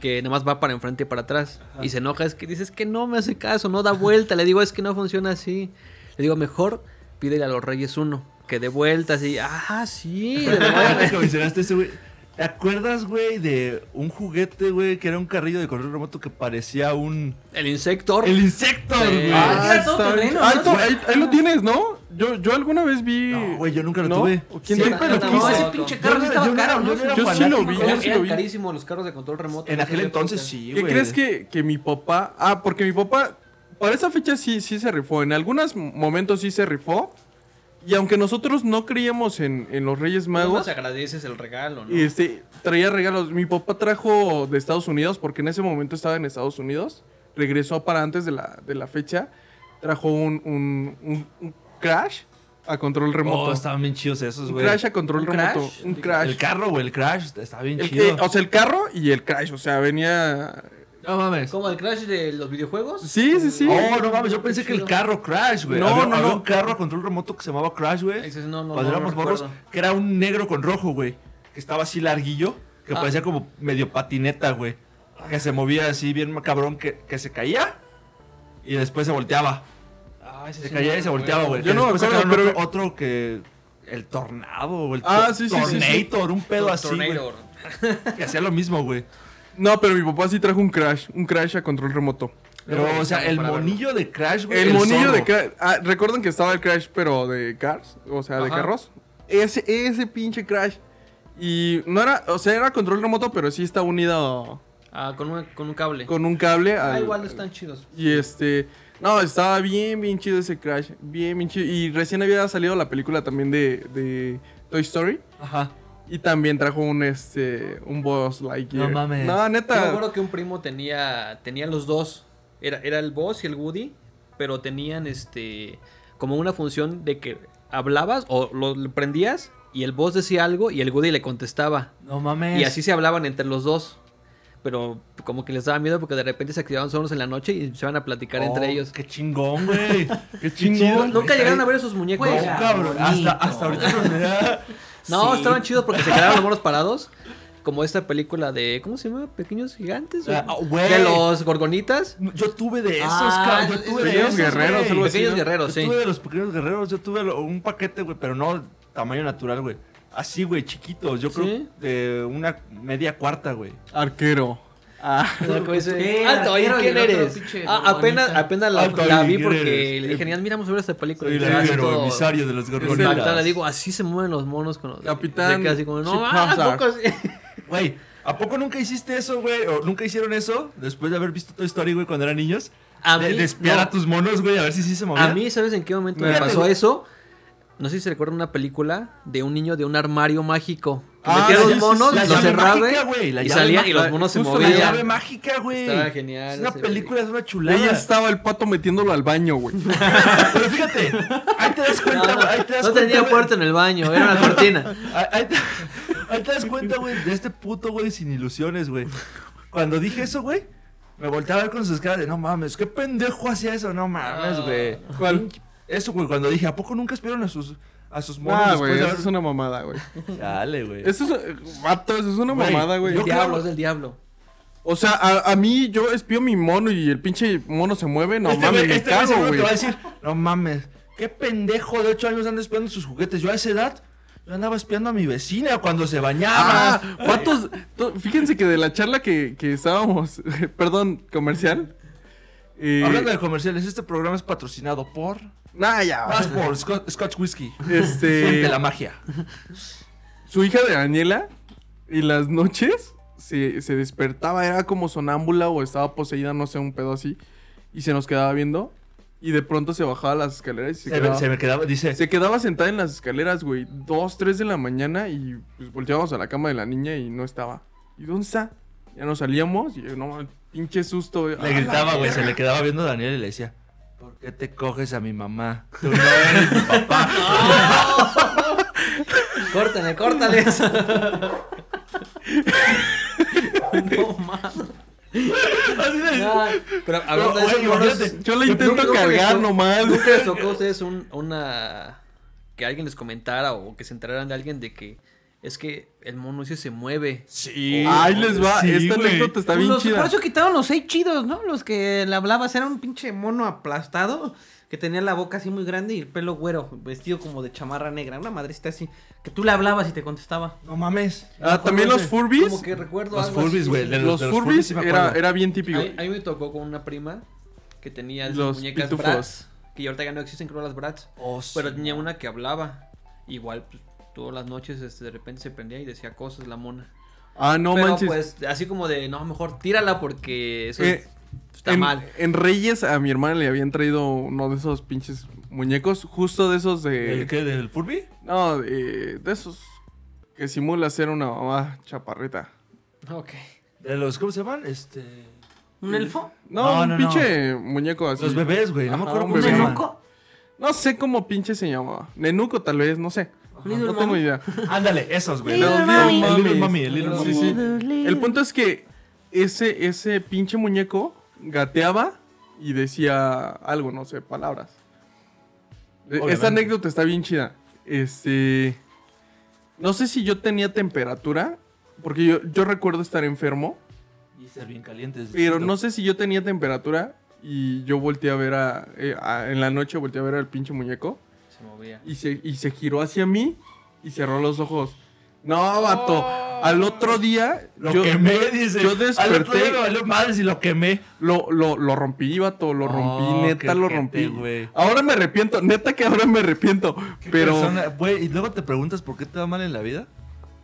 que nada más va para enfrente y para atrás. Y se enoja, es que dices que no me hace caso, no da vuelta. Le digo, es que no funciona así. Le digo, mejor pídele a los Reyes uno, que dé vuelta así. Ah, sí. de. ¿Te acuerdas, güey, de un juguete, güey, que era un carrillo de control remoto que parecía un... El Insector. El Insector, Sí. güey. Ah, todo bien. terreno, Ah, ¿no? to- ahí, ahí lo tienes, ¿no? Yo, yo alguna vez vi... No, güey, yo nunca lo ¿No? tuve. ¿O quién Siempre te- lo No, quise. ese pinche Yo carro no- sí estaba yo no caro, yo ¿no? no era Yo sí lo vi, yo sí lo vi. carísimos los carros de control remoto. En no aquel entonces qué. sí, ¿Qué güey. crees que, que mi papá... Ah, porque mi papá... Para esa fecha sí, sí se rifó. En algunos momentos sí se rifó. Y aunque nosotros no creíamos en, en los Reyes más Magos... agradeces el regalo, ¿no? Este, traía regalos. Mi papá trajo de Estados Unidos, porque en ese momento estaba en Estados Unidos. Regresó para antes de la, de la fecha. Trajo un, un, un- un Crash a control remoto. Oh, estaban bien chidos esos, un güey. Crash a control ¿Un remoto. Crash? Un Crash. El carro, güey, el Crash, está bien El chido. que- o sea, el carro y el Crash. O sea, venía. No mames. ¿Como el Crash de los videojuegos? Sí, sí, sí. Oh, no mames, yo pensé que el carro Crash, güey. No, había, no, había no. un carro a control remoto que se llamaba Crash, güey. Ese no, no, Cuando no, éramos no morros, que era un negro con rojo, güey. Que estaba así larguillo, que Ah. parecía como medio patineta, güey. Que se movía así bien cabrón, que, que se caía y después se volteaba. Ah, ese Se sí caía no y se volteaba, güey. Yo Que no me después acuerdo, pero- otro, otro que... El tornado, o el Ah, sí, sí, sí, sí. Tornator, un pedo así, güey. Que hacía lo mismo, güey. No, pero mi papá sí trajo un Crash. Un Crash a control remoto. Pero, o sea, el verlo. monillo de Crash, güey. El, monillo zorro. de Crash. Ah, ¿recuerdan que estaba el Crash, pero de Cars? O sea, de Ajá. carros. Ese, ese pinche Crash. Y no era, o sea, era control remoto, pero sí está unido Ah, con, una- con un cable. con un cable. Ah, al- igual están chidos. Y este. No, estaba bien, bien chido ese Crash. Bien, bien chido. Y recién había salido la película también de, de Toy Story. Ajá. Y también trajo un este un boss Lightyear. No mames. No, Yo me neta. acuerdo que un primo tenía, tenía los dos. Era, era el boss y el Woody, pero tenían este como una función de que hablabas o lo, lo prendías y el boss decía algo y el Woody le contestaba. No mames. Y así se hablaban entre los dos. Pero como que les daba miedo porque de repente se activaban solos en la noche y se van a platicar entre Oh, ellos. Qué chingón, güey. (laughs) Qué chingón. Nunca llegaron a ver esos muñecos. No, cabrón. Hasta, hasta ahorita me da- No, Sí. estaban chidos porque se quedaron los monos parados. Como esta película de. ¿Cómo se llama? Pequeños gigantes. Ah, o- de los gorgonitas. Yo tuve de esos, Ah, cabrón. Yo tuve de pequeños esos, guerreros, algo así, Pequeños ¿no? guerreros, Yo sí. tuve de los pequeños guerreros. Yo tuve un paquete, güey, pero no tamaño natural, güey. Así, güey, chiquitos. Yo creo ¿Sí? de una media cuarta, güey. Arquero. Ah. Como dice, ¿Qué? Alto, oye, ¿quién eres? Ah, apenas, apenas la, Alto, la vi ¿quién porque eres? le dije, Nian, mira, vamos a ver esta película. Soy el todo emisario de los gorgonitas. Le digo, así se mueven los monos con los. Capitán así como, no, ah. (laughs) (laughs) Güey, ¿a poco nunca hiciste eso, güey? ¿O nunca hicieron eso? Después de haber visto Toy Story, güey, cuando eran niños. A de, mí, de espiar no. a tus monos, güey, a ver si sí se movían. A mí, ¿sabes en qué momento me Fíjate, pasó eso? No sé si se recuerdan una película de un niño de un armario mágico. Que Ah, metía los monos, los llave cerraba güey, y salían y los monos se Justo la La movían. llave mágica, güey. Estaba genial Es una película, es una Ahí chulada. estaba el pato metiéndolo al baño, güey. (laughs) Pero fíjate, ahí te das cuenta, No, güey. no, ahí te das no cuenta, tenía güey. puerta en el baño, era una cortina. (laughs) Ahí, ahí te, ahí te das cuenta, güey, de este puto, güey, sin ilusiones, güey. Cuando dije eso, güey, me volteaba a ver con sus caras de no mames, qué pendejo hacía eso, no mames, güey. ¿Cuál? Eso, güey, cuando dije, ¿a poco nunca esperaron a sus, a sus monos Ah, después güey, de eso es una mamada, güey. Dale, güey. Eso es, eh, vato, eso es una Güey, mamada, güey. yo El creo- diablo, es del diablo. O sea, a, a mí yo espío mi mono y el pinche mono se mueve, no este mames, me este güey cago, seguro güey. te va a decir, no mames, qué pendejo de 8 años anda espiando sus juguetes. Yo a esa edad, yo andaba espiando a mi vecina cuando se bañaba. Ah, fíjense que de la charla que, que estábamos, (laughs) perdón, comercial. eh, Hablando de comerciales, este programa es patrocinado por... nah, ya. Más por Scotch, Scotch Whisky. Este, De la magia. su hija de Daniela, en las noches se, se despertaba, era como sonámbula o estaba poseída, no sé, un pedo así. Y se nos quedaba viendo. Y de pronto se bajaba las escaleras y se, Se, me, quedaba, se me quedaba, dice... se quedaba sentada en las escaleras, güey. Dos, tres de la mañana y pues volteábamos a la cama de la niña y no estaba. ¿Y dónde está? Ya nos salíamos y no, pinche susto. güey. Le gritaba, güey, se le quedaba viendo a Daniel y le decía, ¿por qué te coges a mi mamá? Tú no eres mi papá. (laughs) Córtale, córtale eso. no mames. Así de- pero hablando de. Yo la intento cargar nomás. ¿Nunca les tocó a ustedes un- una... que alguien les comentara o que se enteraran de alguien de que es que el mono ese se mueve? Sí. Ahí les va, Sí, esta güey. anécdota está bien Los- chida. por eso quitaron los seis chidos, ¿no? Los que le hablabas era un pinche mono aplastado que tenía la boca así muy grande y el pelo güero, vestido como de chamarra negra, una madrecita así, que tú le hablabas y te contestaba. No mames. Ah, también los Furbies. Como que recuerdo Los algo Furbies, así. güey, de Los de Furbies sí me era, acuerdo. era bien típico. A mí, a mí me tocó con una prima que tenía Los muñecas pitufos. Bratz, que ahorita ya no existen, creo, las Bratz. Oh, sí. Pero tenía una que hablaba. Igual, pues, todas las noches este, de repente se prendía y decía cosas la mona. Ah, no Pero manches. pues, así como de, no, mejor tírala porque eso Eh, está en, mal. en Reyes a mi hermana le habían traído uno de esos pinches muñecos, justo de esos de... ¿El qué? ¿Del Furby? No, de, de esos que simula ser una mamá chaparrita. Ok. ¿De los, cómo se llaman? Este... ¿Un elfo? No, No, un no, pinche muñeco así. Los bebés, güey. No me acuerdo un cómo. No sé cómo pinche se llamaba. Nenuco tal vez, no sé. Little no tengo idea. Ándale, esos, güey. Little Los Mommy. El Little Mommy, el Little Sí, Mommy. sí. El punto es que ese, ese pinche muñeco gateaba y decía algo, no sé, palabras. E- Obviamente. Esta anécdota está bien chida. Este. No sé si yo tenía temperatura. Porque yo, yo recuerdo estar enfermo. Y ser bien calientes. Pero no sé si yo tenía temperatura. Y yo volteé a ver a, eh, a- En la noche volteé a ver al pinche muñeco. Se movía. Y se, y se giró hacia mí. Y cerró los ojos. No, vato. Al otro día. Lo yo- quemé, dice. yo Al otro desperté- día me valió madres y lo quemé. Lo, lo, lo rompí, vato, lo rompí, Oh, neta qué lo rompí. Ahora me arrepiento, neta que ahora me arrepiento. Pero. Persona- Güey, y luego te preguntas por qué te va mal en la vida.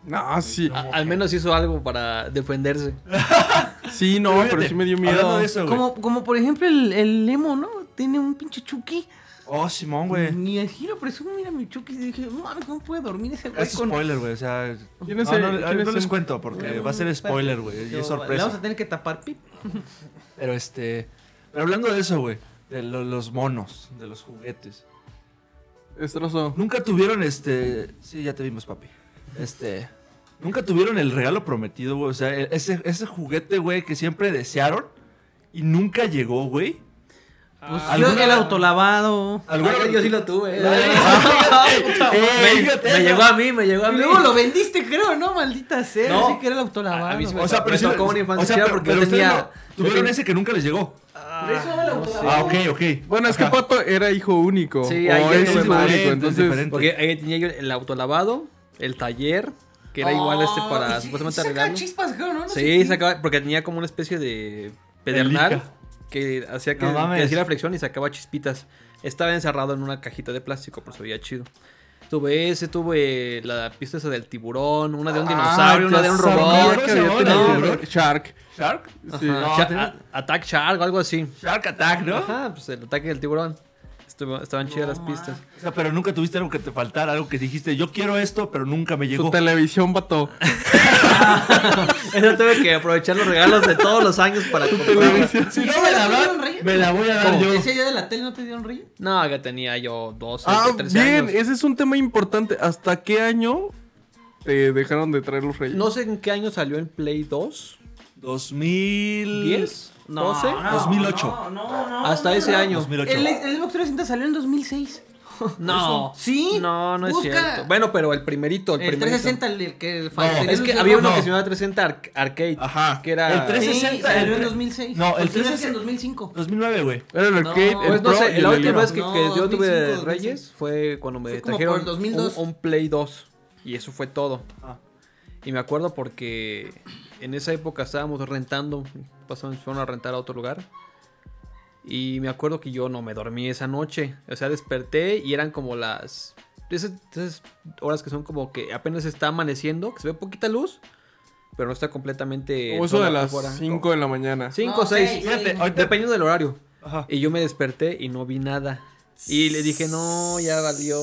No, sí. A- al menos hizo algo para defenderse. (laughs) Sí, no, Fíjate, pero sí me dio miedo. de eso. Como, como por ejemplo el, el Emo, ¿no? Tiene un pinche Chucky. Oh, Simón, güey. Ni así lo presumo, mira mi Chucky. Y dije, no mames, ¿cómo puede dormir ese güey Es con... spoiler, güey. O sea, ¿Quién es no, el- no, quién no es les el- cuento porque va a ser spoiler, güey. Y Yo- es Le vamos sorpresa. a tener que tapar pip. Pero este. Pero hablando de eso, güey. De lo- los monos, de los juguetes. Destrozo. Nunca tuvieron este. Sí, ya te vimos, papi. Este. Nunca tuvieron el regalo prometido, güey. O sea, e- ese, ese juguete, güey, que siempre desearon y nunca llegó, güey. Pues Ah, yo ¿alguna- el autolavado. ¿Alguna Ay, yo sí lo tuve. Me, me llegó a mí, me llegó a mí. luego lo vendiste, creo, ¿no? Maldita sea. No. Sí que era el autolavado. A- a mí sí me- O sea, pero Me tocó una infancia porque pero yo ustedes tenía- no- tuvieron ese que nunca les llegó. Autolavado. Ah, ok, ok. Bueno, es que. Pato era hijo único. Sí, o ahí es hijo más. único, entonces... diferente. Porque ahí tenía yo el autolavado, el taller, que era igual este para Oh, supuestamente Sacaba arreglarlo. chispas, creo, ¿no? Sí, sacaba, porque tenía como una especie de pedernal. Que hacía que, No que hacía la flexión y sacaba chispitas. Estaba encerrado en una cajita de plástico, pero se veía chido. Tuve ese, tuve la pista esa del tiburón, una de un Ah, dinosaurio, una de un robot. que había No, tenido no, tiburón. Shark. ¿Shark? Sí. Ajá, No, Sha- tenía- a- Attack Shark o algo así. Shark Attack, ¿no? Ajá, pues el ataque del tiburón. Estuvo- estaban chidas las No, pistas. O sea, pero nunca tuviste algo que te faltara, algo que dijiste, yo quiero esto, pero nunca me llegó. televisión, Pato. (laughs) Eso tuve que aprovechar los regalos de todos los años para comprar. televisión. Si ¿Y no me la no dan, me la voy a dar ¿Cómo? yo. ¿Ese día de la tele no te dieron rey? No, ya tenía yo 12, Ah, 13 bien, años. ese es un tema importante. ¿Hasta qué año te dejaron de traer los reyes? No sé en qué año salió el Play 2. 2000... ¿10? ¿12? 2008. No, no, no. Hasta ese año. 2008. El, el Xbox 360 salió en 2006. (laughs) No. ¿Sí? No, no es Busca. cierto. Bueno, pero el primerito, el, El, primerito. 360, el, el que No, Es que el- había uno No. que se llamaba 360 Arc- Arcade. Ajá. Que era. El 360. Sí, salió en el- 2006. No, el El 360 en 360 2005. 2009, güey. Era el No, arcade, el Pues no Pro sé, y la el última vez que, No, que yo tuve 2005, Reyes fue cuando me Fue trajeron por el 2002. Un, un Play 2. Y eso fue todo. Ah. Y me acuerdo porque en esa época estábamos rentando. Pasamos, fueron a rentar a otro lugar. Y me acuerdo que yo no me dormí esa noche. O sea, desperté y eran como las. Esas, esas horas que son como que apenas está amaneciendo, que se ve poquita luz, pero no está completamente. O eso de las afuera. 5 de la mañana. 5 No, o 6. seis, Fíjate, seis. ahorita- Dependiendo del horario. Ajá. Y yo me desperté y no vi nada. Y le dije, no, ya valió.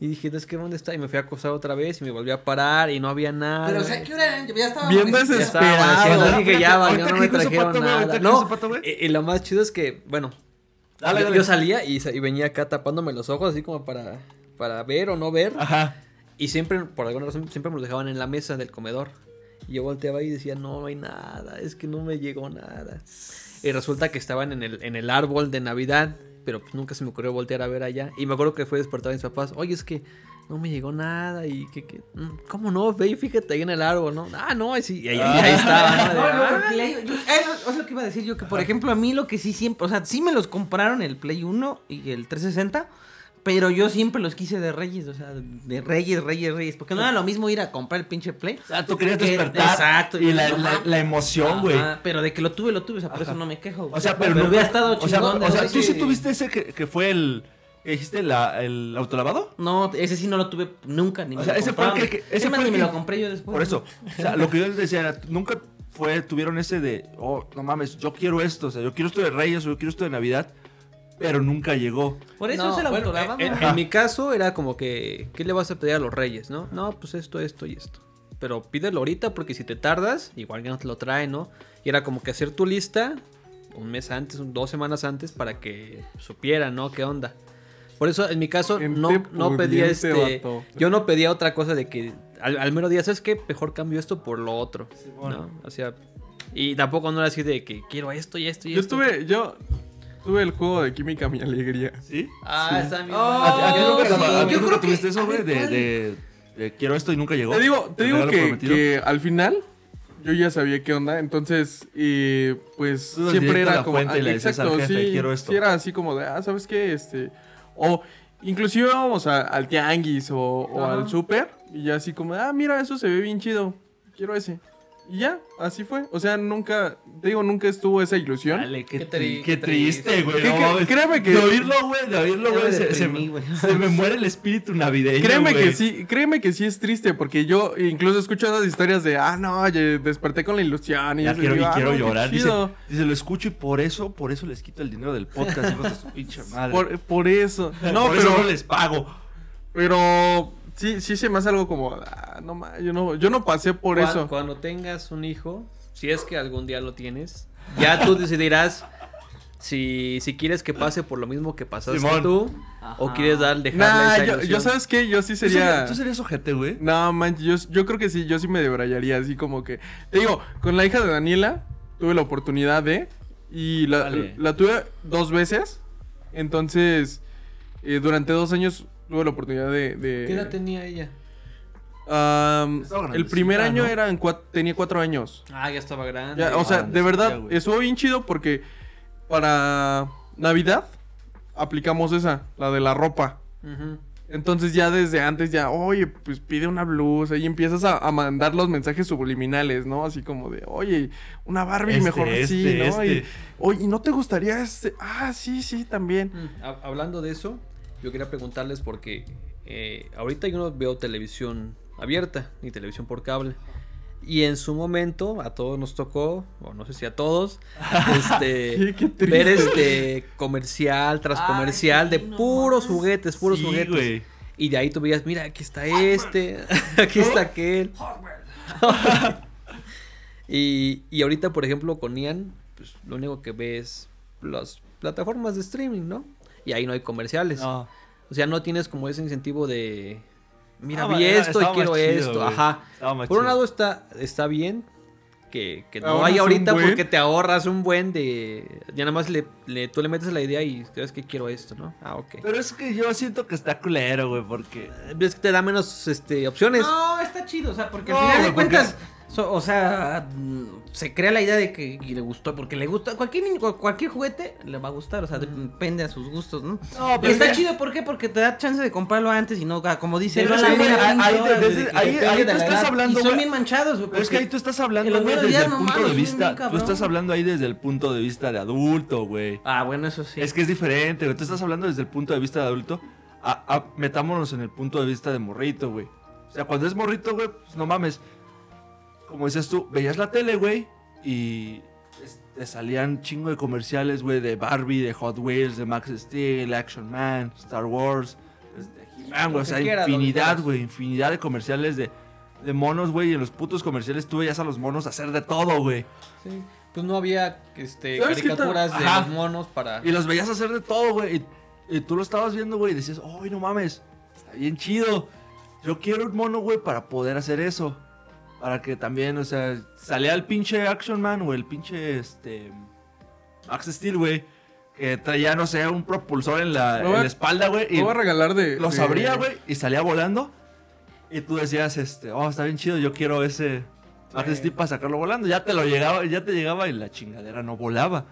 Y dije, es que ¿dónde está? Y me fui a acostar otra vez y me volví a parar y no había nada. Pero, o sea, ¿qué hora era? Ya estaba. Bien. Ya desesperado. Dije, ya valió, Ahorita no me trajeron nada. No, y, y lo más chido es que, bueno, Dale, yo, dale. yo salía y, venía acá tapándome los ojos así como para, para ver o no ver. Ajá. Y siempre, por alguna razón, siempre me los dejaban en la mesa del comedor. Y yo volteaba y decía, no, no hay nada, es que no me llegó nada. Y resulta que estaban en el, en el árbol de Navidad, pero pues nunca se me ocurrió voltear a ver allá. Y me acuerdo que fue a despertar a mis papás, oye, es que no me llegó nada y que, que mm, ¿cómo no? Ve y fíjate ahí en el árbol, ¿no? Ah, no, ahí sí, y ahí, ahí estaba. ¿no? De, (laughs) No, no, "Ah". el Play- yo- no, es lo que iba a decir yo, que por ejemplo a mí lo que sí siempre, o sea, sí me los compraron el Play 1 y el 360, pero yo siempre los quise de Reyes, o sea, de Reyes, Reyes, Reyes, porque no era lo mismo ir a comprar el pinche Play. O sea, tú querías Que- despertar. exacto, Y la, la, la emoción, güey. Pero de que lo tuve, lo tuve, o sea, por eso no me quejo. güey. O sea, pero, no hubiera estado O sea, chingón o sea, ¿tú sí tuviste ese que, que fue el. dijiste la, el autolavado? No, ese sí no lo tuve nunca, ni O me sea, lo ese fue el que- que- ese fue el ni me lo compré yo después. Por eso. O sea, lo que yo les decía era, nunca fue, tuvieron ese de, oh, no mames, yo quiero esto, o sea, yo quiero esto de Reyes o yo quiero esto de Navidad, pero nunca llegó. Por eso No, es el bueno, en, en mi caso era como que, ¿qué le vas a pedir a los reyes, no? No, pues esto, esto y esto. Pero pídelo ahorita porque si te tardas, igual ya no te lo traen, ¿no? Y era como que hacer tu lista un mes antes, dos semanas antes para que supieran, ¿no? ¿Qué onda? Por eso en mi caso no, no pedía este... vato. Yo no pedía otra cosa de que al, al mero día, ¿sabes qué? Mejor cambio esto por lo otro, ¿no? O sea... Y tampoco no era así de que quiero esto y esto y Yo esto. tuve, yo tuve el juego de Química Mi Alegría. ¿Sí? Ah, está bien. Oh, ¿A ti- a ti yo nunca, creo te- que- tuviste eso, güey? De, ¿cuál? de, de quiero esto y nunca llegó. Te digo, te ¿El digo que, que al final yo ya sabía qué onda, entonces y pues Tú siempre era como jefe, sí, "Quiero esto". sí era así como de, ah, ¿sabes qué? Este o inclusive íbamos a- al tianguis o, al súper y ya así como, ah, mira, eso se ve bien chido. Quiero ese. Y ya, así fue. O sea, nunca, te digo, nunca estuvo esa ilusión. Dale, qué, Qué tri- qué triste, güey. ¿Qué- no qué- mames. créeme que- De oírlo, güey, de oírlo, güey, se, se- me muere el espíritu navideño, Créeme que sí, créeme que sí es triste, porque yo incluso escucho esas historias de, ah, no, yo desperté con la ilusión y, Ya yo quiero, y digo, ah, quiero no, llorar. Dice, dice, lo escucho y por eso, por eso les quito el dinero del podcast, hijos de su pinche madre. Por, por eso. (laughs) No, por pero, eso no les pago. pero sí, sí se me hace algo como, ah, no, yo no, yo no pasé por eso. Cuando tengas un hijo, si es que algún día lo tienes, ya tú decidirás si, si quieres que pase por lo mismo que pasaste Simón. tú o quieres dar, dejarle Nah, esa yo, ilusión. yo sabes qué, yo sí ¿Tú sería... serías, tú serías ojete, güey? No, manches, yo, yo creo que sí, yo sí me debrayaría, así como que... Te digo, con la hija de Daniela tuve la oportunidad de... Y la, Vale. la tuve dos veces. Entonces, eh, durante dos años tuve la oportunidad de... de- ¿Qué edad tenía ella? El primer año ¿no? eran cua- tenía cuatro años. Ah, ya estaba grande. Ya, o sea, grandecita, de verdad, estuvo bien chido porque para Navidad aplicamos esa, la de la ropa. Entonces ya desde antes ya, oye, pues pide una blusa y empiezas a, a mandar los mensajes subliminales, ¿no? Así como de, oye, una Barbie Este, mejor así, este, ¿no? Y, este. oye, ¿y no te gustaría este? Ah, sí, sí, también. Mm, hab- Hablando de eso, yo quería preguntarles porque eh, ahorita yo no veo televisión abierta ni televisión por cable. Y en su momento a todos nos tocó, o no sé si a todos, (laughs) este, (laughs) ver este comercial tras Ay, comercial de no puros juguetes, puros Sí, juguetes. Y de ahí tú veías, mira, aquí está este, (laughs) aquí está aquel. y, y ahorita, por ejemplo, con Ian, pues lo único que ves las plataformas de streaming, ¿no? Y ahí no hay comerciales. No. O sea, no tienes como ese incentivo de, mira, vi era- esto y quiero chido, esto. güey. Ajá. Por un lado está, está bien que, que no hay ahorita porque te ahorras un buen de... Ya nada más le, le- tú le metes la idea y crees que quiero esto, ¿no? Ah, ok. Pero es que yo siento que está culero, güey, porque... Es que te da menos este, opciones. No, está chido, o sea, porque No, al final de porque- cuentas, so- o sea, se crea la idea de que y le gustó, porque le gusta, cualquier niño, cualquier juguete le va a gustar, o sea, depende a sus gustos, ¿no? No, Y pero está es que- chido, ¿por qué? Porque te da chance de comprarlo antes y no, ah, como dice, Pero ahí- ahí- tú estás hablando, Y son bien manchados, güey. Es que ahí tú estás hablando, güey, desde el punto de vista. Tú estás hablando ahí desde el punto de vista de adulto, güey. Ah, bueno, eso sí. Es que es diferente, güey. Tú estás hablando desde el punto de vista de adulto. A- a- metámonos en el punto de vista de morrito, güey. O sea, cuando es morrito, güey, pues no mames. Como dices tú, veías la tele, güey, y te salían chingo de comerciales, güey, de Barbie, de Hot Wheels, de Max Steel, Action Man, Star Wars, este, He-Man, güey. O sea, infinidad, güey, infinidad de comerciales de, de monos, güey. Y en los putos comerciales tú veías a los monos hacer de todo, güey. Sí. Pues no había este, ¿Sabes qué caricaturas de los monos para... Y los veías hacer de todo, güey. Y, y tú lo estabas viendo, güey. Y decías, ¡ay, no mames! Está bien chido. Yo quiero un mono, güey, para poder hacer eso. Para que también, o sea, salía el pinche Action Man o el pinche, este... Max Steel, güey. Que traía, no sé, un propulsor en la, Lo en voy a- la espalda, güey. Y Lo voy a regalar de... los de- abría, güey. Y salía volando. Y tú decías, este, oh, está bien chido. Yo quiero ese Max Steel para sacarlo volando. Ya te lo llegaba, ya te llegaba y la chingadera no volaba.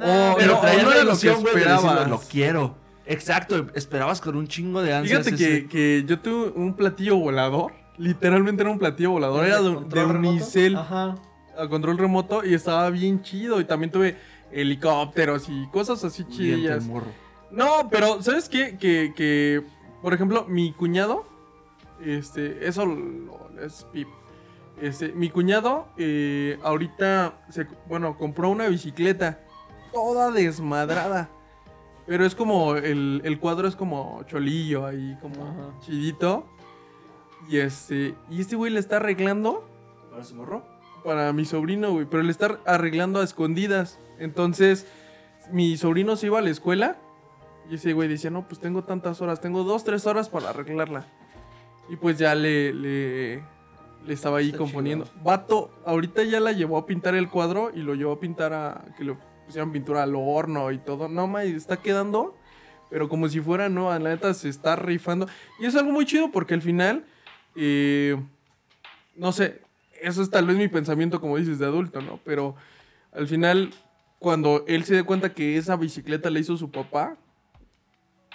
Oh, Pero no, traías no la era lo que ilusión, güey, de decirlo, esperabas. lo quiero. Exacto, esperabas con un chingo de ansias. Fíjate ese- que, que yo tuve un platillo volador. Literalmente era un platillo volador. Era de, de. Unicel Ajá. a control remoto y estaba bien chido. Y también tuve helicópteros y cosas así morro. No, pero ¿sabes qué? Que, que, por ejemplo, mi cuñado, este, eso lo- es pip. Este, mi cuñado, eh, ahorita, se, bueno, compró una bicicleta toda desmadrada. Pero es como, el, el cuadro es como cholillo ahí, como Ajá. chidito. Y este, y este güey le está arreglando ¿Para su morro? para mi sobrino, güey. Pero le está arreglando a escondidas. Entonces, mi sobrino se iba a la escuela. Y ese güey decía, no, pues tengo tantas horas. Tengo dos, tres horas para arreglarla. Y pues ya le, le, le estaba ahí Está componiendo. Vato, ahorita ya la llevó a pintar el cuadro y lo llevó a pintar a... Que le pusieran pintura al horno y todo. No, ma, está quedando... Pero como si fuera, no, la neta se está rifando. Y es algo muy chido porque al final... eh, no sé, eso es tal vez mi pensamiento, como dices, de adulto, ¿no? Pero al final, cuando él se dé cuenta que esa bicicleta la hizo su papá,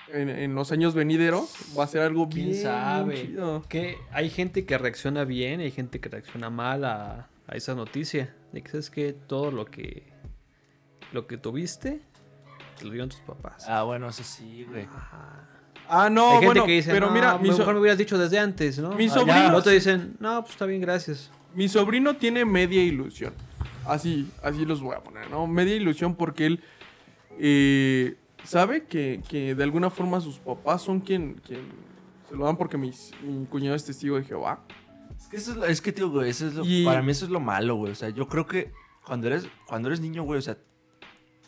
en, en los años venideros, va a ser algo ¿Quién bien, sabe? chido. Que hay gente que reacciona bien, hay gente que reacciona mal a, a esa noticia. De que sabes que todo lo que lo que tuviste te lo dieron tus papás. Ah, bueno, eso sí, güey. Ah, no, Hay gente bueno, que dice, pero no, mira, mi, so- mejor me hubieras dicho desde antes, ¿no? Mi Ah, sobrino- ya. Otros dicen, no, pues está bien, gracias. mi sobrino tiene media ilusión. Así, así los voy a poner, ¿no? Media ilusión porque él eh, sabe que, que de alguna forma sus papás son quien, quien se lo dan porque mis- mi cuñado es testigo de Jehová. Es que, eso es, lo- es que, tío, güey, eso es lo- Y- para mí eso es lo malo, güey. O sea, yo creo que cuando eres, cuando eres niño, güey, o sea,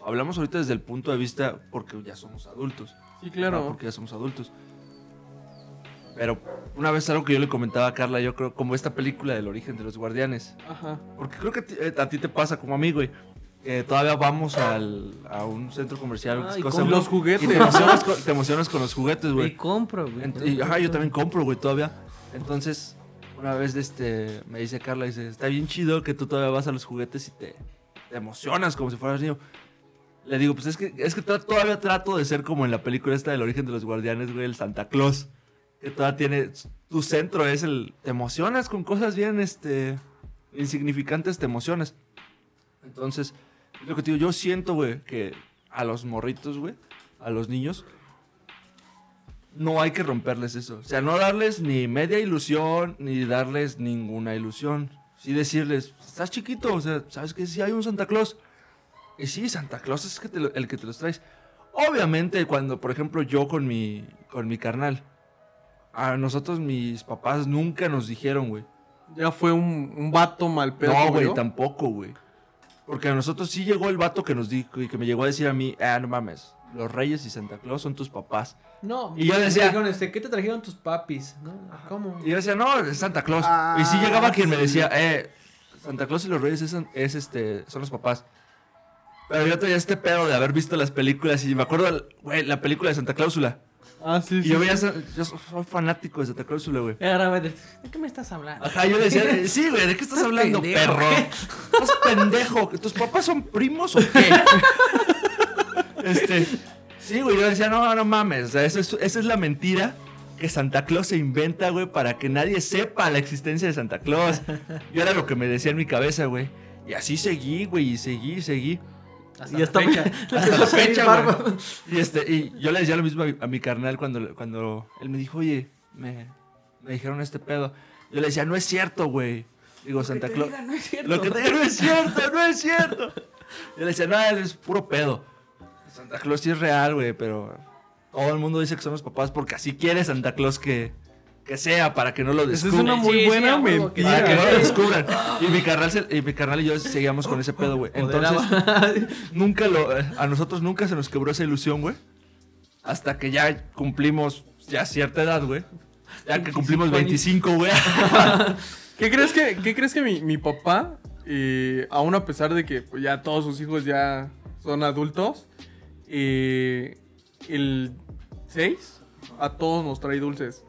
hablamos ahorita desde el punto de vista porque ya somos adultos. Sí, ¿no? claro. Porque ya somos adultos. Pero una vez algo que yo le comentaba a Carla, yo creo, como esta película del origen de los guardianes. Ajá. Porque creo que a ti, eh, a ti te pasa como a mí, güey. que todavía vamos al, a un centro comercial. Ay, cosa, con los juguetes. Y te emocionas, con, te emocionas con los juguetes, Y güey. compro, güey. Y, ajá, yo también compro, güey, todavía. Entonces, una vez este, me dice Carla, dice, está bien chido que tú todavía vas a los juguetes y te, te emocionas como si fueras niño. Le digo, pues es que, es que to- todavía trato de ser como en la película esta del origen de los guardianes, güey, el Santa Claus. Que todavía tiene, tu centro es el, te emocionas con cosas bien, este, insignificantes, te emocionas. Entonces, lo que te digo, yo siento, güey, que a los morritos, güey, a los niños, no hay que romperles eso. O sea, no darles ni media ilusión, ni darles ninguna ilusión. Sí decirles, estás chiquito, o sea, ¿sabes que Sí hay un Santa Claus. Y sí, Santa Claus es que te lo- el que te los traes. Obviamente, cuando, por ejemplo, yo con mi, con mi carnal, a nosotros mis papás nunca nos dijeron, güey. Ya fue un, un vato mal pedo. No, güey, tampoco, güey. Porque a nosotros sí llegó el vato que nos dijo y que me llegó a decir a mí, ah, no mames, los reyes y Santa Claus son tus papás. No. Y yo decía- me dijeron, este, ¿qué te trajeron tus papis? ¿No? ¿Cómo? Y yo decía, no, es Santa Claus. Ah, y sí llegaba quien me decía, eh, Santa Claus y los Reyes es, es, este, son los papás. Pero yo tenía este pedo de haber visto las películas y me acuerdo, güey, la película de Santa Cláusula. Ah, sí, Y sí. yo veía, yo soy fanático de Santa Cláusula, güey. Y ahora, güey, ¿de qué me estás hablando? Ajá, yo decía, sí, güey, ¿de qué estás hablando, pendejo, perro? Estás pendejo. ¿Tus papás son primos o qué? este, sí, güey, yo decía, no, no mames. O sea, eso es- esa es la mentira que Santa Claus se inventa, güey, para que nadie sepa la existencia de Santa Claus. Yo era lo que me decía en mi cabeza, güey. Y así seguí, güey, y seguí, y seguí. Hasta Y la (laughs) hasta fecha. Hasta la fecha, güey. Y, este, y yo le decía lo mismo a mi, a mi carnal cuando, cuando él me dijo, oye, me, me dijeron este pedo. Yo le decía, no es cierto, güey. Digo, Santa Claus. no es cierto. Lo que te diga no es cierto, no es cierto. Yo le decía, no, es puro pedo. Santa Claus sí es real, güey, pero todo el mundo dice que son los papás porque así quiere Santa Claus que, que sea, para que no lo Esa es descubran. una muy Sí, buena a huevo que Para que no lo mentira. (laughs) descubran. Y mi carnal, se- y mi carnal y yo seguíamos con ese pedo, güey. Entonces, (laughs) nunca lo, a nosotros nunca se nos quebró esa ilusión, güey. Hasta que ya cumplimos ya cierta edad, güey. Ya que cumplimos 25, güey. (laughs) ¿Qué crees que, qué crees que mi, mi papá, eh, aún a pesar de que pues, ya todos sus hijos ya son adultos, eh, el 6 a todos nos trae dulces?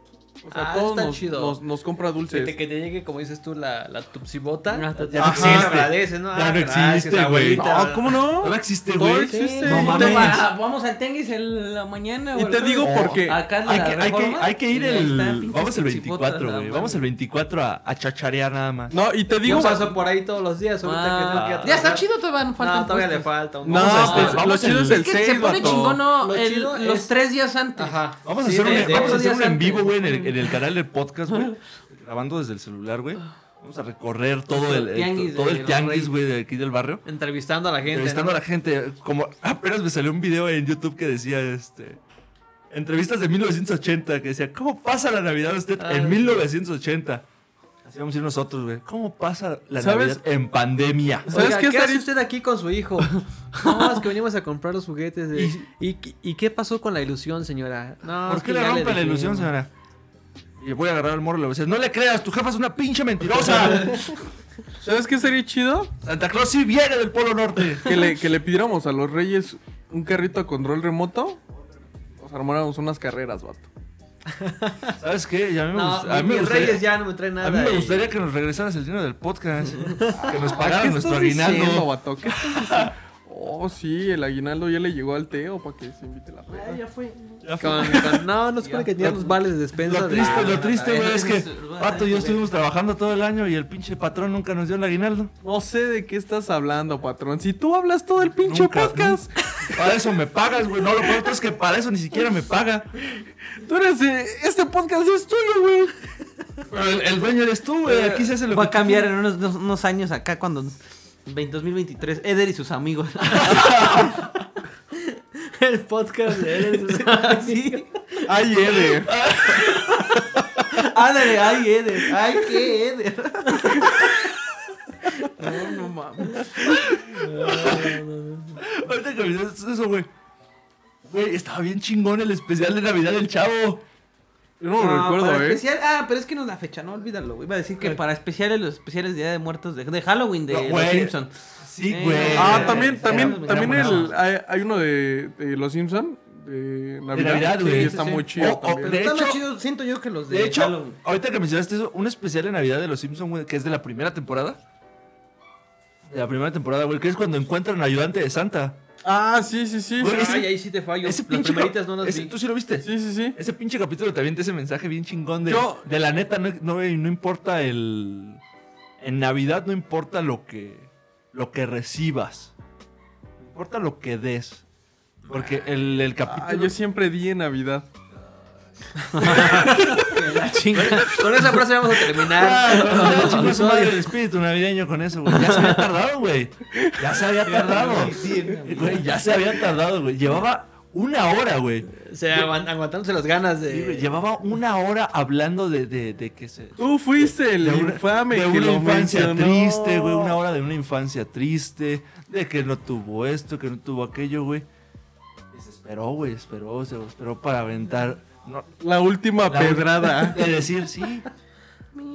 O sea, Ah, a todos está nos, chido. nos, nos compra Que dulces. te, que te llegue, como dices tú, la, la tupsibota. Ah, ya ya no sí, lo existe. agradeces, ¿no? Ya Ah, no gracias, existe, güey. No, ¿cómo no? No existe, güey. existe. No Y mames. Va- vamos al tianguis en la mañana. Y o te digo jueves. porque Acá Hay la que, hay, que, hay que ir y el. Vamos el tutsibotas, 24, güey. Vamos el 24 a, a chacharear nada más. No, y te digo... Yo paso por ahí todos los días. Ahorita que Ah, ya está chido, todavía no falta No, todavía le falta. No, este- lo chido es el que 6, se pone chingón, los es- tres días antes. Ajá. Vamos a Sí, hacer, un, en vivo, güey, en el, en el canal del podcast, güey. Grabando desde el celular, güey. Vamos a recorrer todo el, el- Tianguis todo de el tianguis, güey, de aquí del barrio. Entrevistando a la gente. Entrevistando ¿no? a la gente. Como apenas me salió un video en YouTube que decía, este... Entrevistas de 1980, que decía, ¿cómo pasa la Navidad usted Ah, en sí. 1980? Así vamos a ir nosotros, güey. ¿Cómo pasa la ¿Sabes? Navidad en pandemia? ¿Sabes Oiga, qué ¿qué, estaría- hace usted aquí con su hijo? (laughs) No, es que venimos a comprar los juguetes. de- ¿Y, y, qué pasó con la ilusión, señora? No, ¿Por qué le rompe la ilusión, señora? Y voy a agarrar al morro y le voy a decir, no le creas, tu jefa es una pinche mentirosa. (laughs) ¿Sabes qué sería chido? Santa Claus sí viene del Polo Norte. Que le, que le pidiéramos a los reyes un carrito a control remoto. Nos armáramos unas carreras, vato. ¿Sabes qué? Y a mí me, No, gusta- a mí me mis gustaría, reyes ya no me traen nada. a mí me y- gustaría que nos regresaras el dinero del podcast. (laughs) que nos ¿A pagaran qué nuestro estás diciendo, aguinaldo. vato? ¿Qué estás diciendo? (laughs) Oh, sí, el aguinaldo ya le llegó al Teo para que se invite la Ah, peda. ya fue. Con- con- no, no se (laughs) supone que tenían los vales de despensa. Lo de- triste, lo Ah, triste, güey, es que Pato y yo estuvimos trabajando todo el año y el pinche patrón nunca nos dio el aguinaldo. No sé de qué estás hablando, patrón. Si tú hablas todo el pinche Nunca, podcast. Para eso me pagas, güey. No, lo peor es que para eso ni siquiera me paga. Tú eres. eh, este podcast es tuyo, güey. Pero el, el dueño eres tú, güey. Aquí se hace lo Va que a cambiar en unos años acá cuando... En 2023, Eder y sus amigos. (laughs) El podcast de él. es- sí. Ay, Eder. (laughs) Ándale, ay, Eder. Ay, qué Eder. No, no mames. Ahorita que me dices eso, güey. Güey, estaba bien chingón el especial de Navidad del Chavo. Yo no lo No, recuerdo, para eh. especial- ah, pero es que no es la fecha, no olvídalo, güey. Iba a decir que para especiales, los especiales de Día de Muertos de, de Halloween de No, Los güey. Simpson. Sí, Eh, güey. Ah, Eh, también, eh, también, eh, también era el, hay, hay uno de, de Los Simpson de Navidad. Navidad, güey. Sí, está sí. muy chido también. De hecho- chido, siento yo que los de, De hecho, Halloween. ahorita que mencionaste eso, un especial de Navidad de los Simpsons, güey, que es de la primera temporada. De la primera temporada, güey, que es cuando encuentran ayudante de Santa. Ah, sí, sí, sí. Ese- Ay, ahí sí te fallo. Ese Las pinche. primeritas no las ese- vi. ¿Tú sí lo viste? Sí, sí, sí. Ese pinche capítulo te avienta ese mensaje bien chingón de, Yo- de la neta, no, no, no importa el... En Navidad no importa lo que, lo que recibas. No importa lo que des. Porque el, el Ah, capítulo... yo siempre di en Navidad. La chinga. Con esa frase vamos a terminar. Ah, chingó su madre el espíritu navideño con eso, güey. Ya se había tardado, güey. Ya se había tardado. Güey, ya se había tardado, güey. Llevaba una hora, güey. O sea, aguant- aguantándose las ganas Sí, güey, de. Llevaba una hora hablando de, de, de que se... Tú fuiste el de una, infame de una infancia mencionó. triste, güey. Una hora de una infancia triste. De que no tuvo esto, que no tuvo aquello, güey. Y se esperó, güey. Esperó, se esperó para aventar. No, La última la- pedrada. (laughs) De decir, sí.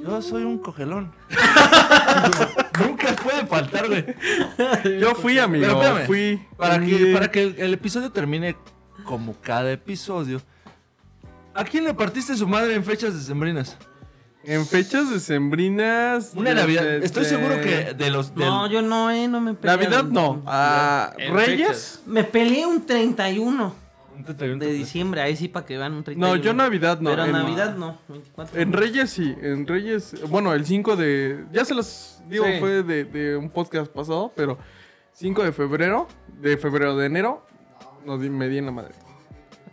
Yo soy un cogelón. (laughs) Nunca puede faltar, güey. Yo fui, amigo. Pero espérame, fui. Para fui. que, para que el, episodio termine como cada episodio. ¿A quién le partiste su madre en fechas decembrinas? En fechas decembrinas. Una de- Navidad. de- Estoy de- seguro que de los. del- No, yo no, eh, no me peleé. Navidad no. Ah, Reyes. fechas. Me peleé un 31 un 31. de diciembre, ahí sí para que vean un 31. No, yo Navidad no. Pero en, Navidad no, 24. en Reyes sí. En Reyes. Bueno, el 5 de. Ya se los digo, Sí. fue de, de un podcast pasado, pero 5 de febrero. De febrero, de enero. Nos di- me di en la madre.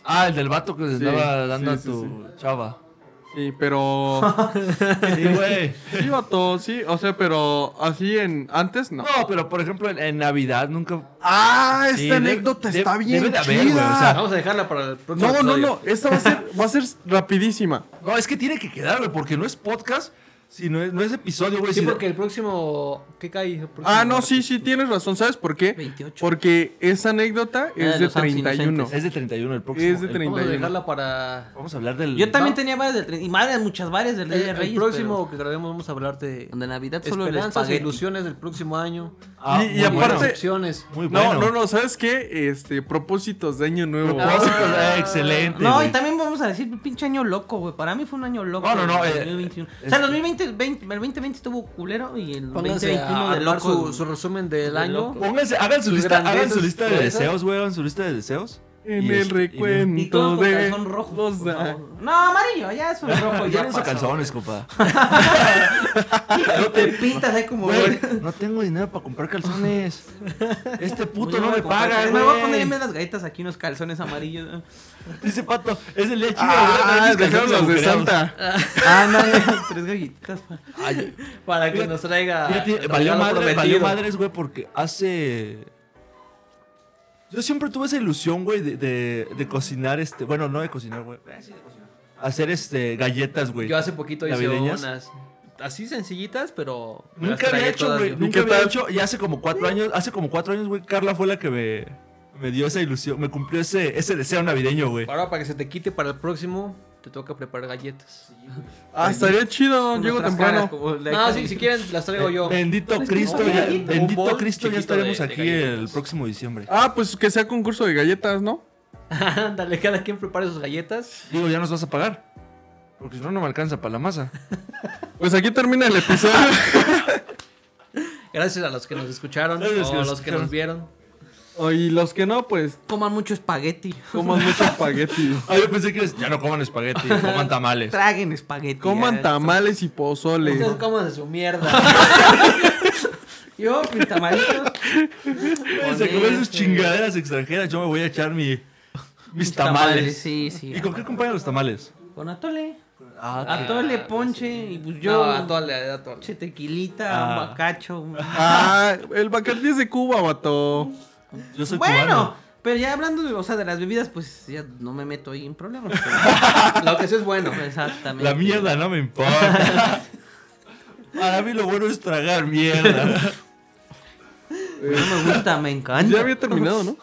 Ah, el del vato que le Sí, estaba dando sí, a sí, tu chava. Sí, pero. (laughs) Sí, güey. sí, vato, sí. O sea, pero así en. Antes no. No, pero por ejemplo, en, en Navidad nunca. Ah, esta Sí, anécdota de- está bien debe de haber, chida. güey, o sea, Vamos a dejarla para el próximo no, no, episodio. no. Esta va a ser, va a ser rapidísima. No, es que tiene que quedar, güey, porque no es podcast, sino es, no es episodio, güey. Sí, si- porque el próximo. ¿Qué cae? El próximo Ah, no, martes. sí, sí, tienes razón. ¿Sabes por qué? 28. Porque esa anécdota de es de los Santos 31. Inocentes. Es de 31 el próximo. Es de el- 30. Vamos a 31. dejarla para. Vamos a hablar del. Yo también No. tenía varias del 30 y madre, muchas varias del Día El, de el Reyes. próximo que grabemos vamos a hablar de. pero de Navidad solo el Esperanzas e ilusiones del próximo año. Ah, Y- y muy aparte- bueno. Decepciones. Muy No, bueno. no, no, ¿sabes qué? Este, propósitos de año nuevo. Propósitos, Ah. eh, excelente. No, güey. y también vamos a decir pinche año loco, güey. Para mí fue un año loco. No, no, no, el eh, 2021. es- o sea, el 2020, 20, el 2020 estuvo culero y el Pónganse 2021 a de armar loco. su, su resumen del De año. Pónganse, hagan su Sus lista, hagan su lista de deseos, güey, hagan su lista de deseos. En Y el este- y- recuento todos con de calzón rojo. los por. No, amarillo, ya es un (laughs) rojo. Ya ya no pasó. calzones, compa. No te pintas ahí como. Güey, no tengo dinero para comprar calzones. (laughs) Este puto no Voy a me comprar- paga, Me voy a poner güey. en vez de las galletas aquí unos calzones amarillos. Dice Pato, es el día chido. Ah, güey, dejaron los de agujereados. Santa. Ah, no, no, tres galletitas. Para que nos traiga. Valió, madre, madres, güey, porque hace. Yo siempre tuve esa ilusión, güey, de, de, de cocinar, este. Bueno, no de cocinar, güey. eh, sí, de cocinar. Hacer este galletas, güey. Yo hace poquito hice ¿Navideñas? unas. Así sencillitas, pero. Nunca había hecho, güey. Nunca había tal? hecho. Y hace como cuatro años, hace como cuatro años, güey, Carla fue la que me, me dio esa ilusión. Me cumplió ese, ese deseo navideño, güey. Ahora, para que se te quite para el próximo, te toca preparar galletas. Ah, estaría chido. Llego temprano. No, si, si quieren, las traigo yo. Bendito Cristo, no, ya, bendito Cristo, ya estaremos de- de aquí el próximo diciembre. Ah, pues que sea concurso de galletas, ¿no? (laughs) Ándale, cada quien prepare sus galletas. Digo, ya nos vas a pagar. Porque si no, no me alcanza para la masa. (laughs) Pues aquí termina el episodio. (laughs) Gracias a los que nos escucharon Gracias a los o que a nos los que nos vieron. O- Y los que no, pues Coman mucho espagueti. coman mucho (laughs) espagueti. Ah, yo pensé que ya no coman espagueti, coman tamales. Traguen espagueti. Coman tamales y pozole. Ustedes coman de su mierda. (laughs) Yo, mis tamalitos. Se comen sus chingaderas extranjeras, yo me voy a echar mi, mis tamales. Sí, sí. ¿Y con qué acompañan los tamales? Con atole. Ah, Atole, ponche. Y pues yo. No, a tole, a tole. Che, tequilita, Ah. un bacacho. un- Ah, el Bacardi es de Cuba, vato. Yo soy Bueno, cubano. pero ya hablando de, o sea, de las bebidas, pues ya no me meto ahí en problemas. pero- (laughs) Lo que sí es bueno. Exactamente. La mierda no me importa. (laughs) Para mí lo bueno es tragar mierda. No me gusta, me encanta. Ya había terminado, ¿no?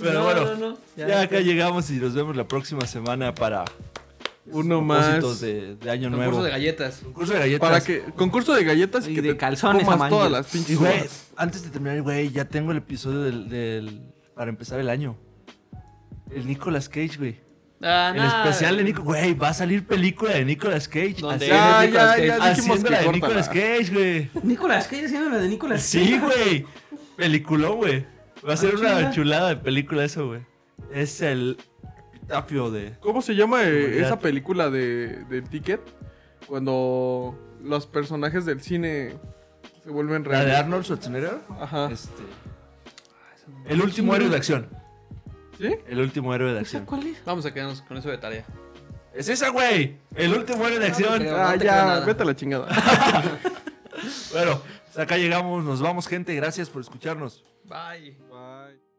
Pero No, bueno, no, no. ya, Ya, acá llegamos y nos vemos la próxima semana para Uno más. de, de año Concurso nuevo. de galletas. Concurso de galletas. Para que concurso de galletas y, Y que de te calzones comas amarillos. todas las Y pinches. Antes de terminar, güey, ya tengo el episodio del, del- para empezar el año. El Nicolas Cage, güey. Ah, El especial de Nicolas, güey, va a salir película de Nicolas Cage. Donde Ya, Nicolas ya, Cage. ya dijimos Haciendo que la de. Nicolas Cage, güey. Nicolás, ¿qué haciendo la de Nicolás? Sí, güey. Peliculón, güey. Va a ser Ah, una chulada de película eso, güey. Es el epitafio de... ¿Cómo se llama eh, esa película de, de Ticket? Cuando los personajes del cine se vuelven La de reales. Arnold Schwarzenegger. Ajá. Este... El último héroe de acción. ¿Sí? El último héroe de ¿Esa acción. cuál es? Vamos a quedarnos con eso de tarea. Es esa, güey. El último héroe de acción. creo. Ah, no ya, vete a la chingada. (laughs) Bueno, hasta acá llegamos. Nos vamos, gente. Gracias por escucharnos. Bye. Bye.